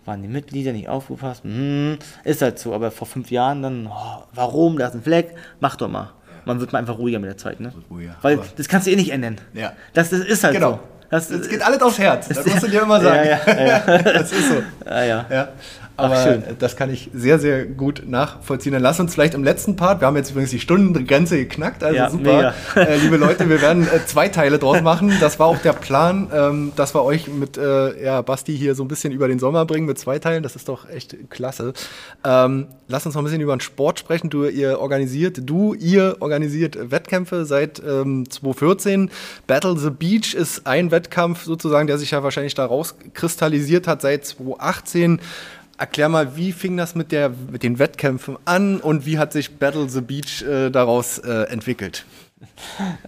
waren die Mitglieder nicht aufgepasst, hm, ist halt so, aber vor fünf Jahren dann, oh, warum, da ist ein Fleck, mach doch mal. Man wird mal einfach ruhiger mit der Zeit, ne? Ruhiger, Weil das kannst du eh nicht ändern. Ja. Das, das ist halt genau. so. Das, das geht alles aufs Herz. Das musst du dir immer *laughs* sagen. Ja, ja, ja. *laughs* das ist so. Ja, ja. ja. Aber Ach, schön. das kann ich sehr, sehr gut nachvollziehen. Dann lass uns vielleicht im letzten Part, wir haben jetzt übrigens die Stundengrenze geknackt, also ja, super. Äh, liebe Leute, wir werden äh, zwei Teile draus machen. Das war auch der Plan, ähm, dass wir euch mit äh, ja, Basti hier so ein bisschen über den Sommer bringen mit zwei Teilen. Das ist doch echt klasse. Ähm, lass uns noch ein bisschen über den Sport sprechen. Du, ihr organisiert, du, ihr organisiert Wettkämpfe seit ähm, 2014. Battle the Beach ist ein Wettkampf sozusagen, der sich ja wahrscheinlich daraus kristallisiert hat seit 2018. Erklär mal, wie fing das mit, der, mit den Wettkämpfen an und wie hat sich Battle the Beach äh, daraus äh, entwickelt?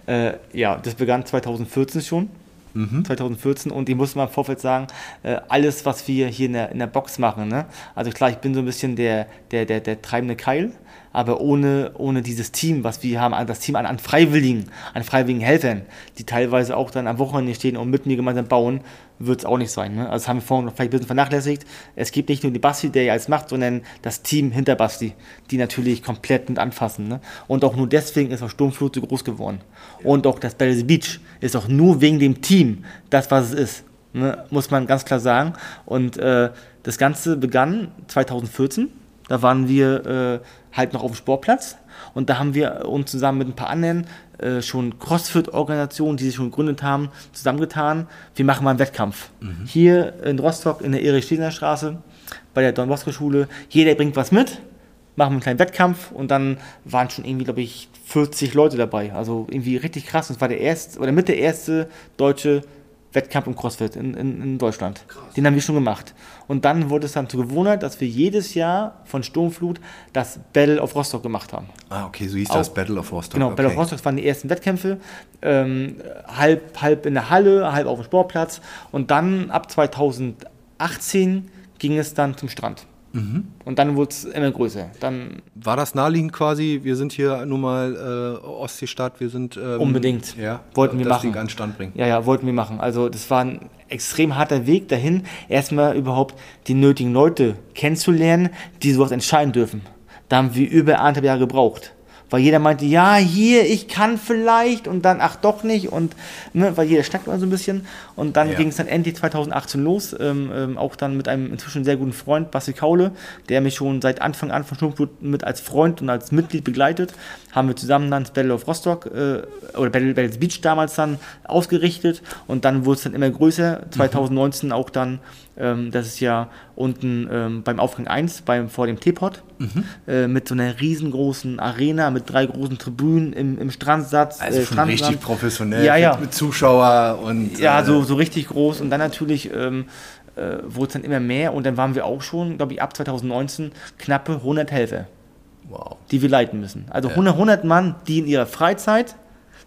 Äh, ja, das begann 2014 schon. Mhm. 2014 und ich muss mal im Vorfeld sagen, äh, alles, was wir hier in der, in der Box machen, ne? also klar, ich bin so ein bisschen der, der, der, der treibende Keil, aber ohne, ohne dieses Team, was wir haben, das Team an, an Freiwilligen, an freiwilligen Helfern, die teilweise auch dann am Wochenende stehen und mit mir gemeinsam bauen, wird es auch nicht sein. Ne? Also das haben wir vorhin noch vielleicht ein bisschen vernachlässigt. Es gibt nicht nur die Basti, der ja alles macht, sondern das Team hinter Basti, die natürlich komplett mit anfassen. Ne? Und auch nur deswegen ist auch Sturmflut so groß geworden. Und auch das Battle Beach ist auch nur wegen dem Team das, was es ist. Ne? Muss man ganz klar sagen. Und äh, das Ganze begann 2014. Da waren wir äh, halt noch auf dem Sportplatz und da haben wir uns zusammen mit ein paar anderen äh, schon CrossFit-Organisationen, die sich schon gegründet haben, zusammengetan. Wir machen mal einen Wettkampf. Mhm. Hier in Rostock in der erich steiner Straße bei der Don Bosco Schule. Jeder bringt was mit, machen einen kleinen Wettkampf und dann waren schon irgendwie, glaube ich, 40 Leute dabei. Also irgendwie richtig krass. Und es war der erste oder mit der erste deutsche Wettkampf im CrossFit in, in, in Deutschland. Krass. Den haben wir schon gemacht. Und dann wurde es dann zur Gewohnheit, dass wir jedes Jahr von Sturmflut das Battle of Rostock gemacht haben. Ah, okay, so hieß Auch, das Battle of Rostock. Genau, okay. Battle of Rostock, das waren die ersten Wettkämpfe. Ähm, halb, halb in der Halle, halb auf dem Sportplatz. Und dann ab 2018 ging es dann zum Strand. Mhm. Und dann wurde es immer größer. Dann War das naheliegend quasi? Wir sind hier nun mal äh, Ostseestadt, wir sind. Ähm, unbedingt. Ja, wollten wir machen. an Stand bringen. Ja, ja, wollten wir machen. Also, das war ein extrem harter Weg dahin, erstmal überhaupt die nötigen Leute kennenzulernen, die sowas entscheiden dürfen. Da haben wir über anderthalb Jahre gebraucht weil jeder meinte, ja, hier, ich kann vielleicht und dann, ach doch nicht und, ne, weil jeder schnackt mal so ein bisschen und dann ja. ging es dann endlich 2018 los, ähm, ähm, auch dann mit einem inzwischen sehr guten Freund, Basti Kaule, der mich schon seit Anfang an von Schnuppblut mit als Freund und als Mitglied begleitet, haben wir zusammen dann das Battle of Rostock äh, oder Battle, Battles Beach damals dann ausgerichtet und dann wurde es dann immer größer, 2019 mhm. auch dann ähm, das ist ja unten ähm, beim Aufgang 1, beim, vor dem Teepot, mhm. äh, mit so einer riesengroßen Arena, mit drei großen Tribünen im, im Strandsatz. Also äh, schon richtig professionell, ja, ja. Mit, Zuschauer und... Ja, äh, so, so richtig groß und dann natürlich... Ähm, äh, wurde es dann immer mehr und dann waren wir auch schon, glaube ich, ab 2019 knappe 100 Helfer, wow. die wir leiten müssen. Also ja. 100, 100 Mann, die in ihrer Freizeit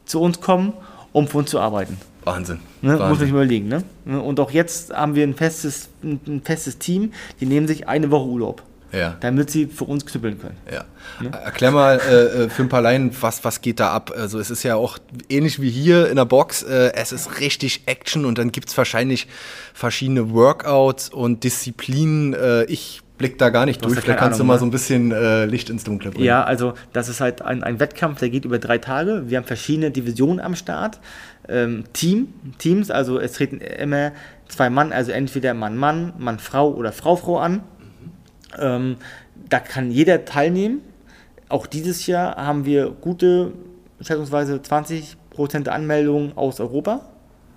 zu uns kommen, um für uns zu arbeiten. Wahnsinn. Ne? Wahnsinn. Muss man sich überlegen. Ne? Und auch jetzt haben wir ein festes, ein festes Team, die nehmen sich eine Woche Urlaub. Ja. Damit sie für uns knüppeln können. Ja. Ne? Erklär mal äh, äh, für ein paar Laien, was, was geht da ab? Also es ist ja auch ähnlich wie hier in der Box, äh, es ist richtig Action und dann gibt es wahrscheinlich verschiedene Workouts und Disziplinen. Äh, ich blick da gar nicht durch. Vielleicht kannst Ahnung, du mal ne? so ein bisschen äh, Licht ins Dunkle bringen. Ja, also das ist halt ein, ein Wettkampf, der geht über drei Tage. Wir haben verschiedene Divisionen am Start ähm, Team, Teams, also es treten immer zwei Mann, also entweder Mann-Mann, Mann-Frau oder Frau-Frau an. Mhm. Ähm, da kann jeder teilnehmen. Auch dieses Jahr haben wir gute, schätzungsweise 20 Prozent Anmeldungen aus Europa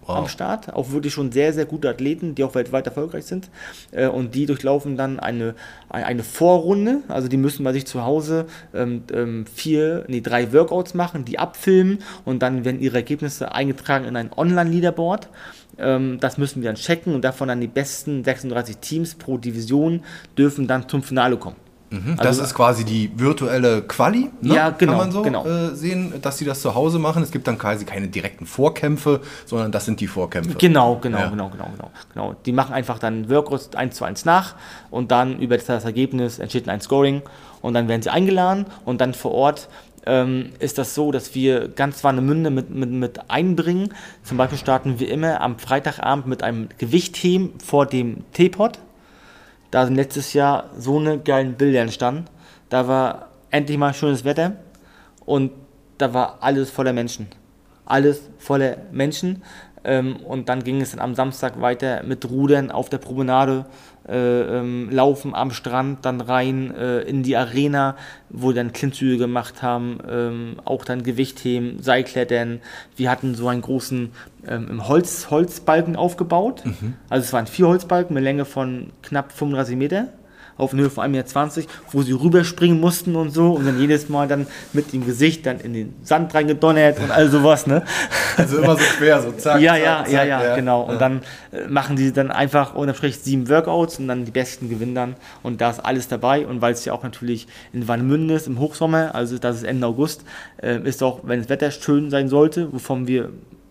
wow. am Start. Auch wirklich schon sehr, sehr gute Athleten, die auch weltweit erfolgreich sind. Äh, und die durchlaufen dann eine, eine Vorrunde. Also die müssen bei sich zu Hause ähm, ähm, vier, nee, drei Workouts machen, die abfilmen und dann werden ihre Ergebnisse eingetragen in ein Online-Leaderboard. Ähm, das müssen wir dann checken und davon dann die besten 36 Teams pro Division dürfen dann zum Finale kommen. Mhm, das also, ist quasi die virtuelle Quali, ne? ja, genau, kann man so genau. äh, sehen, dass sie das zu Hause machen. Es gibt dann quasi keine direkten Vorkämpfe, sondern das sind die Vorkämpfe. Genau, genau, ja. genau, genau, genau, genau. Die machen einfach dann Workouts eins zu eins nach und dann über das Ergebnis entsteht ein Scoring und dann werden sie eingeladen und dann vor Ort ähm, ist das so, dass wir ganz Warnemünde mit, mit, mit einbringen. Zum Beispiel starten wir immer am Freitagabend mit einem Gewichtheben vor dem Teepot da sind letztes Jahr so eine geilen Bilder entstanden. Da war endlich mal schönes Wetter und da war alles voller Menschen. Alles voller Menschen. Ähm, und dann ging es dann am Samstag weiter mit Rudern auf der Promenade, äh, ähm, Laufen am Strand, dann rein äh, in die Arena, wo wir dann Klimmzüge gemacht haben, ähm, auch dann Gewichtheben, Seilklettern. Wir hatten so einen großen ähm, Holz, Holzbalken aufgebaut. Mhm. Also es waren vier Holzbalken mit Länge von knapp 35 Meter auf eine Höhe von 1,20 Meter, wo sie rüberspringen mussten und so und dann jedes Mal dann mit dem Gesicht dann in den Sand reingedonnert und all sowas, ne? Also immer so schwer, so zack, ja, ja, zack, ja, ja, ja, genau. Und dann äh, machen die dann einfach unterm Strich sieben Workouts und dann die besten gewinnen dann und da ist alles dabei und weil es ja auch natürlich in Warnemünde ist im Hochsommer, also das ist Ende August, äh, ist auch, wenn das Wetter schön sein sollte, wovon wir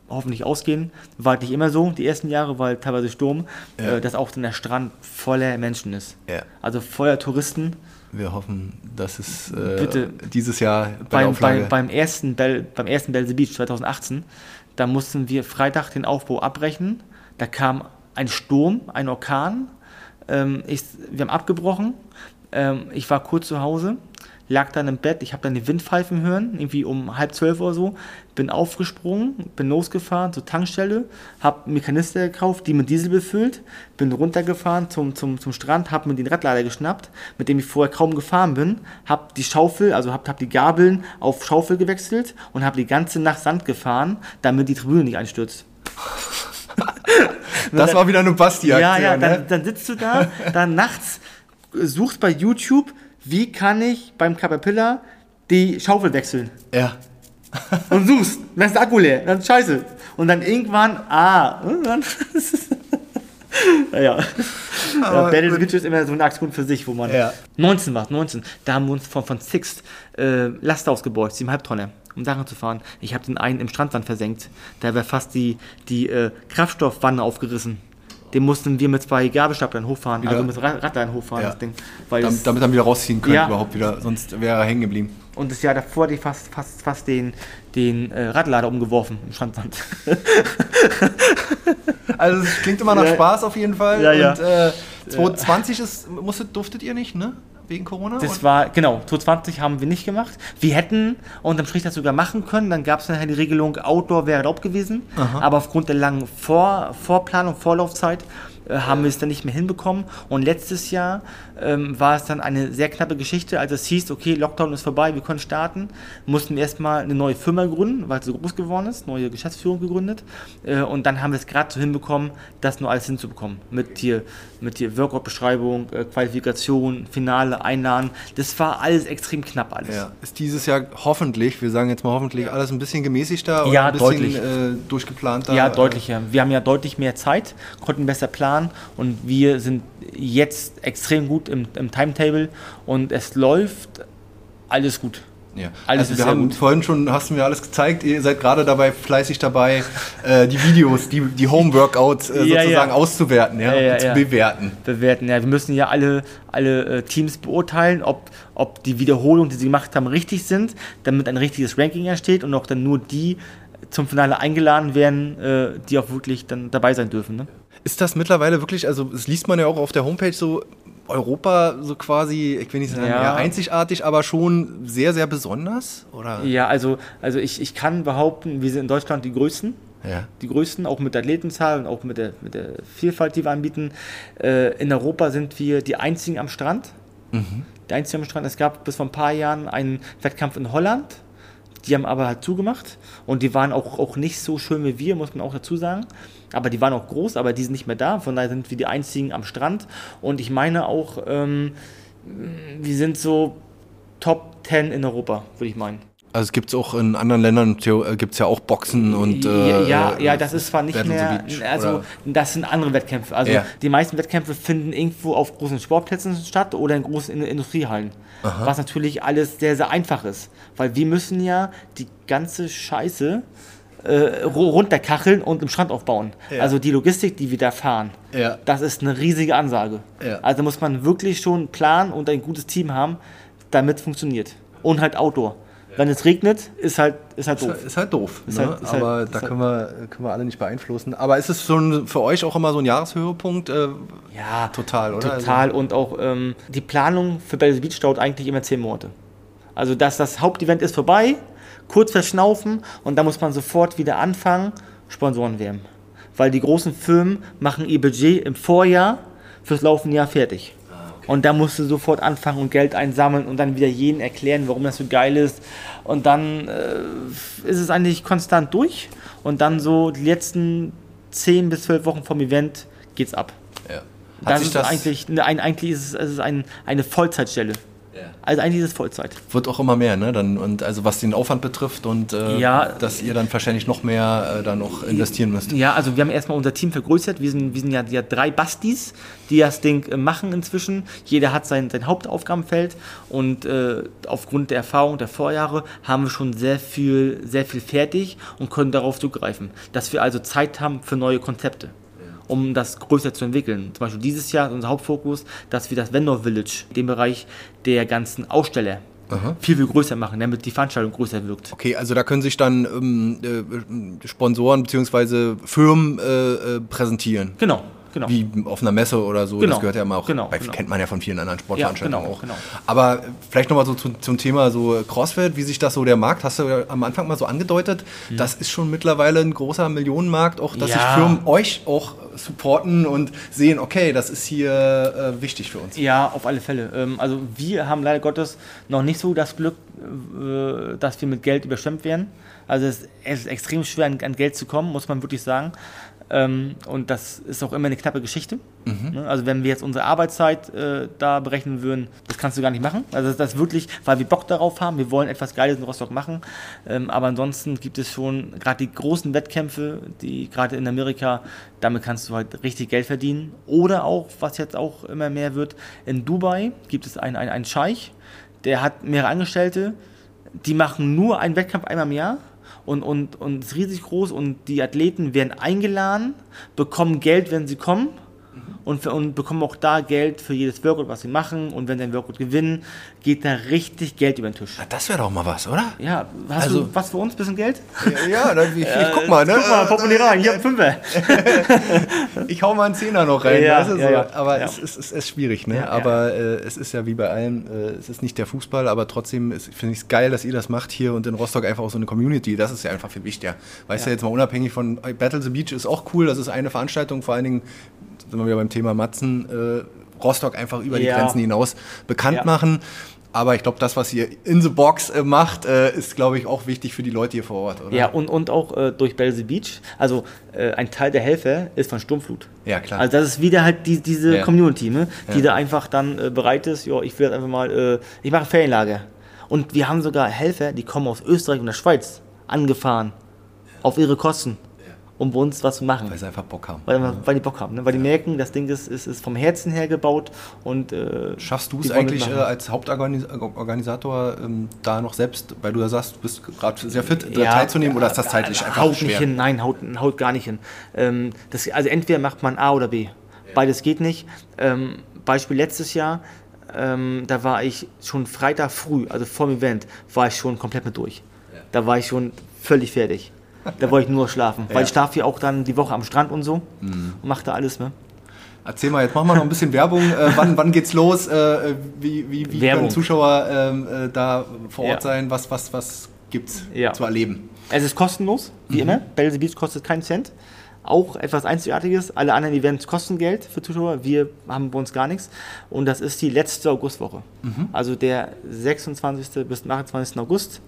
hoffentlich ausgehen. War nicht immer so, die ersten Jahre, weil teilweise Sturm, ja. äh, dass auch dann der Strand voller Menschen ist. Ja. Also voller Touristen. Wir hoffen, dass es äh, dieses Jahr bei beim, beim, beim, ersten Bell, beim ersten Bell the Beach 2018, da mussten wir Freitag den Aufbau abbrechen. Da kam ein Sturm, ein Orkan. Ähm, ich, wir haben abgebrochen. Ähm, ich war kurz zu Hause lag dann im Bett, ich habe dann die Windpfeifen hören, irgendwie um halb zwölf oder so, bin aufgesprungen, bin losgefahren zur Tankstelle, habe mir Kanister gekauft, die mit Diesel befüllt, bin runtergefahren zum, zum, zum Strand, habe mir den Radlader geschnappt, mit dem ich vorher kaum gefahren bin, habe die Schaufel, also habe hab die Gabeln auf Schaufel gewechselt und habe die ganze Nacht Sand gefahren, damit die Tribüne nicht einstürzt. *laughs* das war wieder eine Basti-Aktion. Ja, ja, dann, ne? dann sitzt du da, dann nachts suchst bei YouTube wie kann ich beim Caterpillar die Schaufel wechseln? Ja. *laughs* und suchst, dann ist der Akku leer, dann ist scheiße. Und dann irgendwann, ah, dann naja. *laughs* ja, Battle Switch ist immer so eine Aktion für sich, wo man. Ja. 19 war 19. Da haben wir uns von, von Sixt äh, Last ausgebaut, 7,5 Tonne, um Sachen zu fahren. Ich habe den einen im Strandwand versenkt. Da wäre fast die, die äh, Kraftstoffwanne aufgerissen den mussten wir mit zwei Gabelstaplern hochfahren, wieder? also mit Radlern hochfahren, ja. das Ding. Weil damit, damit dann wieder rausziehen können, ja. überhaupt wieder, sonst wäre er hängen geblieben. Und das Jahr davor die fast, fast, fast den, den äh, Radlader umgeworfen im Strandwand. *laughs* also es klingt immer nach Spaß auf jeden Fall. Ja, ja. Und äh, 2020 ist, musstet, durftet ihr nicht, ne? Wegen Corona? Das war, genau, 2020 haben wir nicht gemacht. Wir hätten unterm Strich das sogar machen können. Dann gab es nachher die Regelung, Outdoor wäre erlaubt gewesen. Aha. Aber aufgrund der langen Vor Vorplanung, Vorlaufzeit äh, haben wir es dann nicht mehr hinbekommen. Und letztes Jahr ähm, war es dann eine sehr knappe Geschichte, als es hieß, okay, Lockdown ist vorbei, wir können starten. Mussten wir erstmal eine neue Firma gründen, weil es so groß geworden ist, neue Geschäftsführung gegründet. Äh, und dann haben wir es gerade so hinbekommen, das nur alles hinzubekommen. Mit hier, mit hier Workout-Beschreibung, äh, Qualifikation, Finale, Einladen. Das war alles extrem knapp alles. Ja. Ist dieses Jahr hoffentlich, wir sagen jetzt mal hoffentlich, alles ein bisschen gemäßigter ja, ein bisschen deutlich. Äh, durchgeplanter? Ja, deutlich. Ja. Wir haben ja deutlich mehr Zeit, konnten besser planen und wir sind jetzt extrem gut im, im Timetable und es läuft alles gut. Ja. Alles also wir haben gut. vorhin schon, hast du mir alles gezeigt, ihr seid gerade dabei, fleißig dabei, äh, die Videos, die, die Home-Workouts äh, ja, sozusagen ja. auszuwerten ja, ja zu bewerten. Bewerten, ja. Wir müssen ja alle, alle äh, Teams beurteilen, ob, ob die Wiederholungen, die sie gemacht haben, richtig sind, damit ein richtiges Ranking entsteht und auch dann nur die zum Finale eingeladen werden, äh, die auch wirklich dann dabei sein dürfen. Ne? Ist das mittlerweile wirklich, also das liest man ja auch auf der Homepage so, Europa so quasi, ich will nicht sagen, ja. einzigartig, aber schon sehr, sehr besonders? Oder? Ja, also, also ich, ich kann behaupten, wir sind in Deutschland die Größten. Ja. Die größten, auch mit der Athletenzahl und auch mit der, mit der Vielfalt, die wir anbieten. Äh, in Europa sind wir die einzigen am Strand. Mhm. Die einzigen am Strand. Es gab bis vor ein paar Jahren einen Wettkampf in Holland. Die haben aber halt zugemacht und die waren auch, auch nicht so schön wie wir, muss man auch dazu sagen aber die waren auch groß, aber die sind nicht mehr da. Von daher sind wir die einzigen am Strand. Und ich meine auch, ähm, wir sind so Top 10 in Europa, würde ich meinen. Also es gibt es auch in anderen Ländern, äh, gibt es ja auch Boxen und... Äh, ja, ja, das ist zwar nicht Battle mehr... Also oder? das sind andere Wettkämpfe. Also ja. die meisten Wettkämpfe finden irgendwo auf großen Sportplätzen statt oder in großen Industriehallen. Aha. Was natürlich alles sehr, sehr einfach ist. Weil wir müssen ja die ganze Scheiße äh, runterkacheln und im Strand aufbauen. Ja. Also die Logistik, die wir da fahren, ja. das ist eine riesige Ansage. Ja. Also muss man wirklich schon einen Plan und ein gutes Team haben, damit es funktioniert. Und halt Outdoor. Wenn es regnet, ist halt, ist halt doof. Ist halt doof. Ist ne? halt, ist Aber halt, da können, wir, können wir alle nicht beeinflussen. Aber ist es schon für euch auch immer so ein Jahreshöhepunkt? Äh, ja, total, oder? Total. Also, und auch ähm, die Planung für Bells Beach dauert eigentlich immer zehn Monate. Also, dass das Hauptevent ist vorbei, kurz verschnaufen und dann muss man sofort wieder anfangen, Sponsoren werden. Weil die großen Firmen machen ihr Budget im Vorjahr fürs laufende Jahr fertig. Ah, und da musst du sofort anfangen und Geld einsammeln und dann wieder jeden erklären, warum das so geil ist. Und dann äh, ist es eigentlich konstant durch. Und dann so die letzten 10 bis 12 Wochen vom Event geht's ab. Ja. das ist das eigentlich, ein, eigentlich ist es, es ist ein, eine Vollzeitstelle. Also eigentlich ist es Vollzeit. Wird auch immer mehr, ne? Dann, und also was den Aufwand betrifft und äh, ja, dass ihr dann wahrscheinlich noch mehr äh, dann noch investieren müsst. Ja, also wir haben erstmal unser Team vergrößert. Wir sind, wir sind ja, ja drei Bastis, die das Ding äh, machen inzwischen. Jeder hat sein, sein Hauptaufgabenfeld und äh, aufgrund der Erfahrung der Vorjahre haben wir schon sehr viel, sehr viel fertig und können darauf zugreifen. Dass wir also Zeit haben für neue Konzepte um das größer zu entwickeln. Zum Beispiel dieses Jahr ist unser Hauptfokus, dass wir das Vendor Village, den Bereich der ganzen Aussteller, Aha. viel, viel größer machen, damit die Veranstaltung größer wirkt. Okay, also da können sich dann ähm, äh, Sponsoren bzw. Firmen äh, äh, präsentieren. Genau, genau. Wie auf einer Messe oder so, genau. das gehört ja immer auch, genau, bei, genau. kennt man ja von vielen anderen Sportveranstaltungen ja, genau, auch. Genau. Aber vielleicht nochmal so zu, zum Thema so CrossFit, wie sich das so der Markt, hast du ja am Anfang mal so angedeutet, mhm. das ist schon mittlerweile ein großer Millionenmarkt, auch dass ja. sich Firmen euch auch supporten und sehen, okay, das ist hier äh, wichtig für uns. Ja, auf alle Fälle. Ähm, also wir haben leider Gottes noch nicht so das Glück, äh, dass wir mit Geld überschwemmt werden. Also es ist extrem schwer an, an Geld zu kommen, muss man wirklich sagen. Ähm, und das ist auch immer eine knappe Geschichte. Mhm. Ne? Also wenn wir jetzt unsere Arbeitszeit äh, da berechnen würden, das kannst du gar nicht machen. Also das ist wirklich, weil wir Bock darauf haben, wir wollen etwas Geiles in Rostock machen. Ähm, aber ansonsten gibt es schon gerade die großen Wettkämpfe, die gerade in Amerika, damit kannst du halt richtig Geld verdienen. Oder auch, was jetzt auch immer mehr wird, in Dubai gibt es einen, einen, einen Scheich, der hat mehrere Angestellte, die machen nur einen Wettkampf einmal im Jahr und, und, und ist riesig groß und die Athleten werden eingeladen, bekommen Geld, wenn sie kommen und, und bekommen auch da Geld für jedes Workout, was sie machen. Und wenn sie ein Workout gewinnen, geht da richtig Geld über den Tisch. Na, das wäre doch mal was, oder? Ja, hast also, du was für uns? Bisschen Geld? Ja, ja dann, ich, ich, guck mal, ne? Guck mal, Portemonnaie rein, hier ein Fünfer. *laughs* ich hau mal einen Zehner noch rein. Ja, ja, ja, aber es, ist, es ist schwierig, ne? aber äh, es ist ja wie bei allem, äh, es ist nicht der Fußball, aber trotzdem finde ich es geil, dass ihr das macht hier und in Rostock einfach auch so eine Community. Das ist ja einfach viel wichtiger. Weißt du, jetzt mal unabhängig von Battle the Beach ist auch cool, das ist eine Veranstaltung, vor allen Dingen sind wir wieder beim Thema Matzen, äh, Rostock einfach über ja. die Grenzen hinaus bekannt ja. machen. Aber ich glaube, das, was ihr in the Box äh, macht, äh, ist, glaube ich, auch wichtig für die Leute hier vor Ort, oder? Ja, und, und auch äh, durch Belse Beach. Also äh, ein Teil der Helfer ist von Sturmflut. Ja, klar. Also das ist wieder halt die, diese ja. Community, ne? die da einfach dann äh, bereit ist, ja, ich will einfach mal, äh, ich mache Ferienlager. Und wir haben sogar Helfer, die kommen aus Österreich und der Schweiz angefahren. Auf ihre Kosten um bei uns was zu machen. Weil sie einfach Bock haben. Weil, weil die Bock haben, ne? weil die merken, das Ding ist, ist, ist vom Herzen her gebaut und äh, Schaffst du es eigentlich äh, als Hauptorganisator ähm, da noch selbst, weil du ja sagst, du bist gerade sehr fit, ja, teilzunehmen oder ist das zeitlich einfach haut schwer? Nicht hin, nein, haut, haut gar nicht hin. Ähm, das, also entweder macht man A oder B. Beides geht nicht. Ähm, Beispiel letztes Jahr, ähm, da war ich schon Freitag früh, also vor dem Event, war ich schon komplett mit durch. Da war ich schon völlig fertig. Da wollte ich nur schlafen. Ja. Weil ich schlafe ja auch dann die Woche am Strand und so mhm. und mache da alles. Ne? Erzähl mal, jetzt machen wir noch ein bisschen Werbung. Äh, wann, wann geht's los? Äh, wie wie, wie können Zuschauer ähm, äh, da vor Ort ja. sein? Was, was, was gibt's ja. zu erleben? Es ist kostenlos, wie mhm. immer. Belse Beach kostet keinen Cent. Auch etwas Einzigartiges. Alle anderen Events kosten Geld für Zuschauer. Wir haben bei uns gar nichts. Und das ist die letzte Augustwoche. Mhm. Also der 26. bis 28. August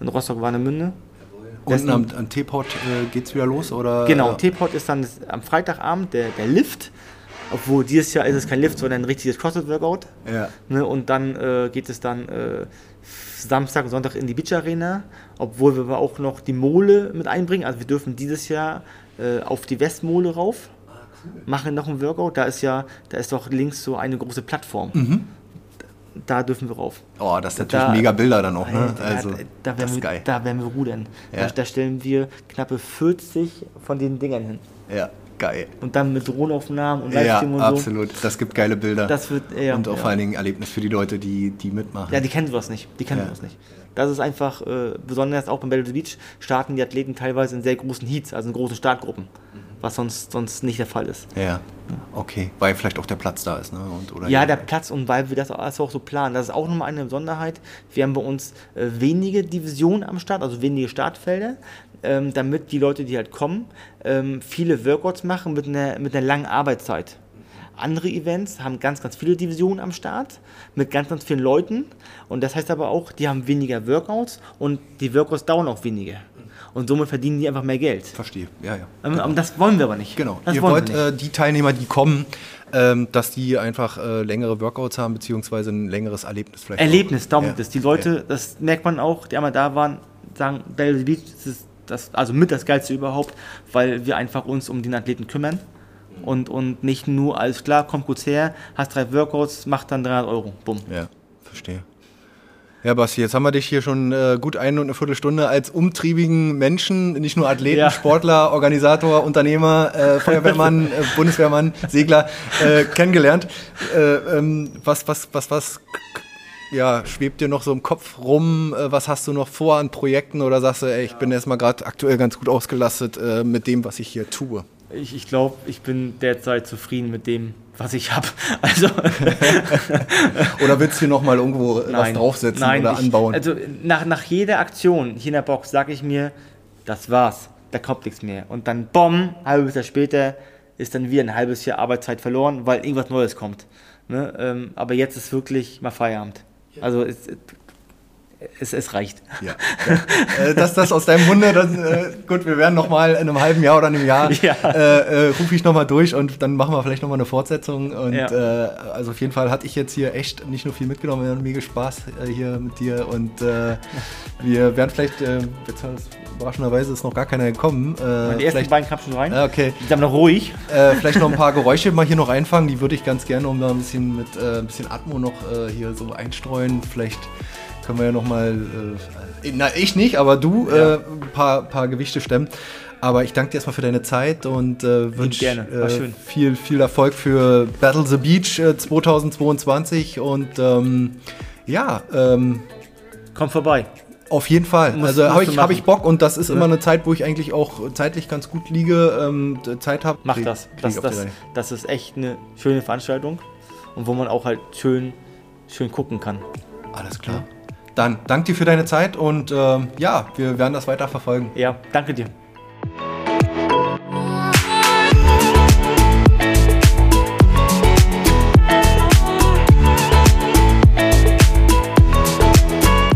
in Rostock-Warnemünde. Unten am, am Teepot äh, geht es wieder los? Oder? Genau, Teepot ist dann am Freitagabend der, der Lift. Obwohl dieses Jahr ist es kein Lift, sondern ein richtiges CrossFit-Workout. Ja. Ne, und dann äh, geht es dann äh, Samstag und Sonntag in die Beach Arena, obwohl wir aber auch noch die Mole mit einbringen. Also wir dürfen dieses Jahr äh, auf die Westmole rauf, ah, machen noch ein Workout. Da ist ja, da ist doch links so eine große Plattform. Mhm da dürfen wir rauf. Oh, das sind natürlich da, mega Bilder dann auch, ne? Also, da, da, werden wir, geil. da werden wir rudern. Ja. Da, stellen wir knappe 40 von den Dingern hin. Ja, geil. Und dann mit Drohnenaufnahmen und Livestream ja, und so. absolut. Das gibt geile Bilder. Das wird, ja, und auch vor allen Dingen Erlebnis für die Leute, die, die mitmachen. Ja, die kennen sowas nicht. Die kennen ja. sowas nicht. Das ist einfach, äh, besonders auch beim Battle Beach, starten die Athleten teilweise in sehr großen Heats, also in großen Startgruppen. Mhm was sonst, sonst nicht der Fall ist. Ja. Okay, weil vielleicht auch der Platz da ist, ne? Und, oder ja, der Platz und weil wir das auch so planen. Das ist auch nochmal eine Besonderheit. Wir haben bei uns äh, wenige Divisionen am Start, also wenige Startfelder, ähm, damit die Leute, die halt kommen, ähm, viele Workouts machen mit einer, mit einer langen Arbeitszeit. Andere Events haben ganz, ganz viele Divisionen am Start mit ganz, ganz vielen Leuten. Und das heißt aber auch, die haben weniger Workouts und die Workouts dauern auch weniger. Und somit verdienen die einfach mehr Geld. Verstehe, ja, ja. Genau. Und das wollen wir aber nicht. Genau. Das Ihr wollt äh, die Teilnehmer, die kommen, ähm, dass die einfach äh, längere Workouts haben, beziehungsweise ein längeres Erlebnis vielleicht. Erlebnis, darum ja. das. Die Leute, ja. das merkt man auch, die einmal da waren, sagen, Bell Beach ist das, also mit das Geilste überhaupt, weil wir einfach uns um den Athleten kümmern und, und nicht nur, alles klar, komm kurz her, hast drei Workouts, mach dann 300 Euro. Bumm. Ja, verstehe. Ja, Basti, jetzt haben wir dich hier schon äh, gut eine und eine Viertelstunde als umtriebigen Menschen, nicht nur Athleten, ja. Sportler, Organisator, Unternehmer, äh, Feuerwehrmann, *laughs* äh, Bundeswehrmann, Segler äh, kennengelernt. Äh, ähm, was, was, was, was ja, schwebt dir noch so im Kopf rum? Was hast du noch vor an Projekten oder sagst du, ey, ich bin erstmal gerade aktuell ganz gut ausgelastet mit dem, was ich hier tue? Ich, ich glaube, ich bin derzeit zufrieden mit dem, was ich habe. *laughs* Also *laughs* oder willst du noch mal irgendwo nein, was draufsetzen nein, oder anbauen? Ich, also nach, nach jeder Aktion hier in der Box sage ich mir, das war's, da kommt nichts mehr. Und dann, bom, ein halbes Jahr später ist dann wieder ein halbes Jahr Arbeitszeit verloren, weil irgendwas Neues kommt. Ne? Ähm, aber jetzt ist wirklich mal Feierabend. Also es, es, es reicht. Ja. ja. Äh, dass das aus deinem Munde, das, äh, gut, wir werden nochmal in einem halben Jahr oder einem Jahr, ja. äh, äh, rufe ich nochmal durch und dann machen wir vielleicht nochmal eine Fortsetzung. Und ja. Äh, also auf jeden Fall hatte ich jetzt hier echt nicht nur viel mitgenommen, haben mega Spaß äh, hier mit dir und wir werden vielleicht, jetzt überraschenderweise ist noch gar keiner gekommen. Meine ersten beiden kamen schon rein. Ah, okay. Die sind noch ruhig. vielleicht noch ein paar Geräusche mal hier noch einfangen, die würde ich ganz gerne, um da ein bisschen mit ein bisschen Atmo noch hier so einstreuen. Vielleicht können wir ja nochmal, äh, na ich nicht, aber du, ja. äh, ein paar, paar Gewichte stemmen. Aber ich danke dir erstmal für deine Zeit und äh, wünsche äh, viel, viel Erfolg für Battle the Beach äh, 2022 und ähm, ja. Ähm, Komm vorbei. Auf jeden Fall. Muss, also habe ich, hab ich Bock und das ist ja. immer eine Zeit, wo ich eigentlich auch zeitlich ganz gut liege, ähm, Zeit habe. Mach das. Das, das, das ist echt eine schöne Veranstaltung und wo man auch halt schön, schön gucken kann. Alles klar. Ja. Dann danke dir für deine Zeit und äh, ja, wir werden das weiter verfolgen. Ja, danke dir.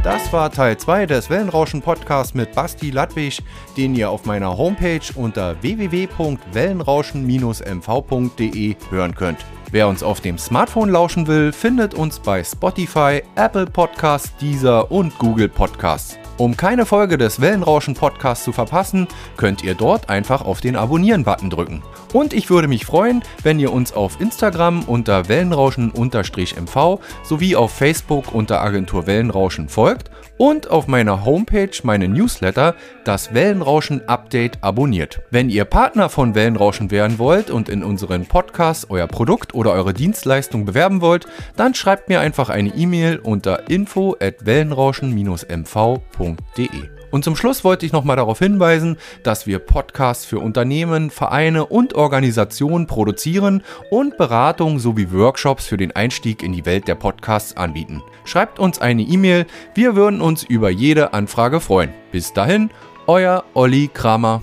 Das war Teil 2 des Wellenrauschen Podcasts mit Basti Ladwig, den ihr auf meiner Homepage unter www.wellenrauschen-mv.de hören könnt. Wer uns auf dem Smartphone lauschen will, findet uns bei Spotify, Apple Podcasts, Deezer und Google Podcasts. Um keine Folge des Wellenrauschen Podcasts zu verpassen, könnt ihr dort einfach auf den Abonnieren-Button drücken. Und ich würde mich freuen, wenn ihr uns auf Instagram unter Wellenrauschen-MV sowie auf Facebook unter Agentur Wellenrauschen folgt und auf meiner Homepage meine Newsletter, das Wellenrauschen Update, abonniert. Wenn ihr Partner von Wellenrauschen werden wollt und in unseren Podcasts euer Produkt oder eure Dienstleistung bewerben wollt, dann schreibt mir einfach eine E-Mail unter info at wellenrauschen-mv.de. Und zum Schluss wollte ich nochmal darauf hinweisen, dass wir Podcasts für Unternehmen, Vereine und Organisationen produzieren und Beratung sowie Workshops für den Einstieg in die Welt der Podcasts anbieten. Schreibt uns eine E-Mail, wir würden uns über jede Anfrage freuen. Bis dahin, euer Olli Kramer.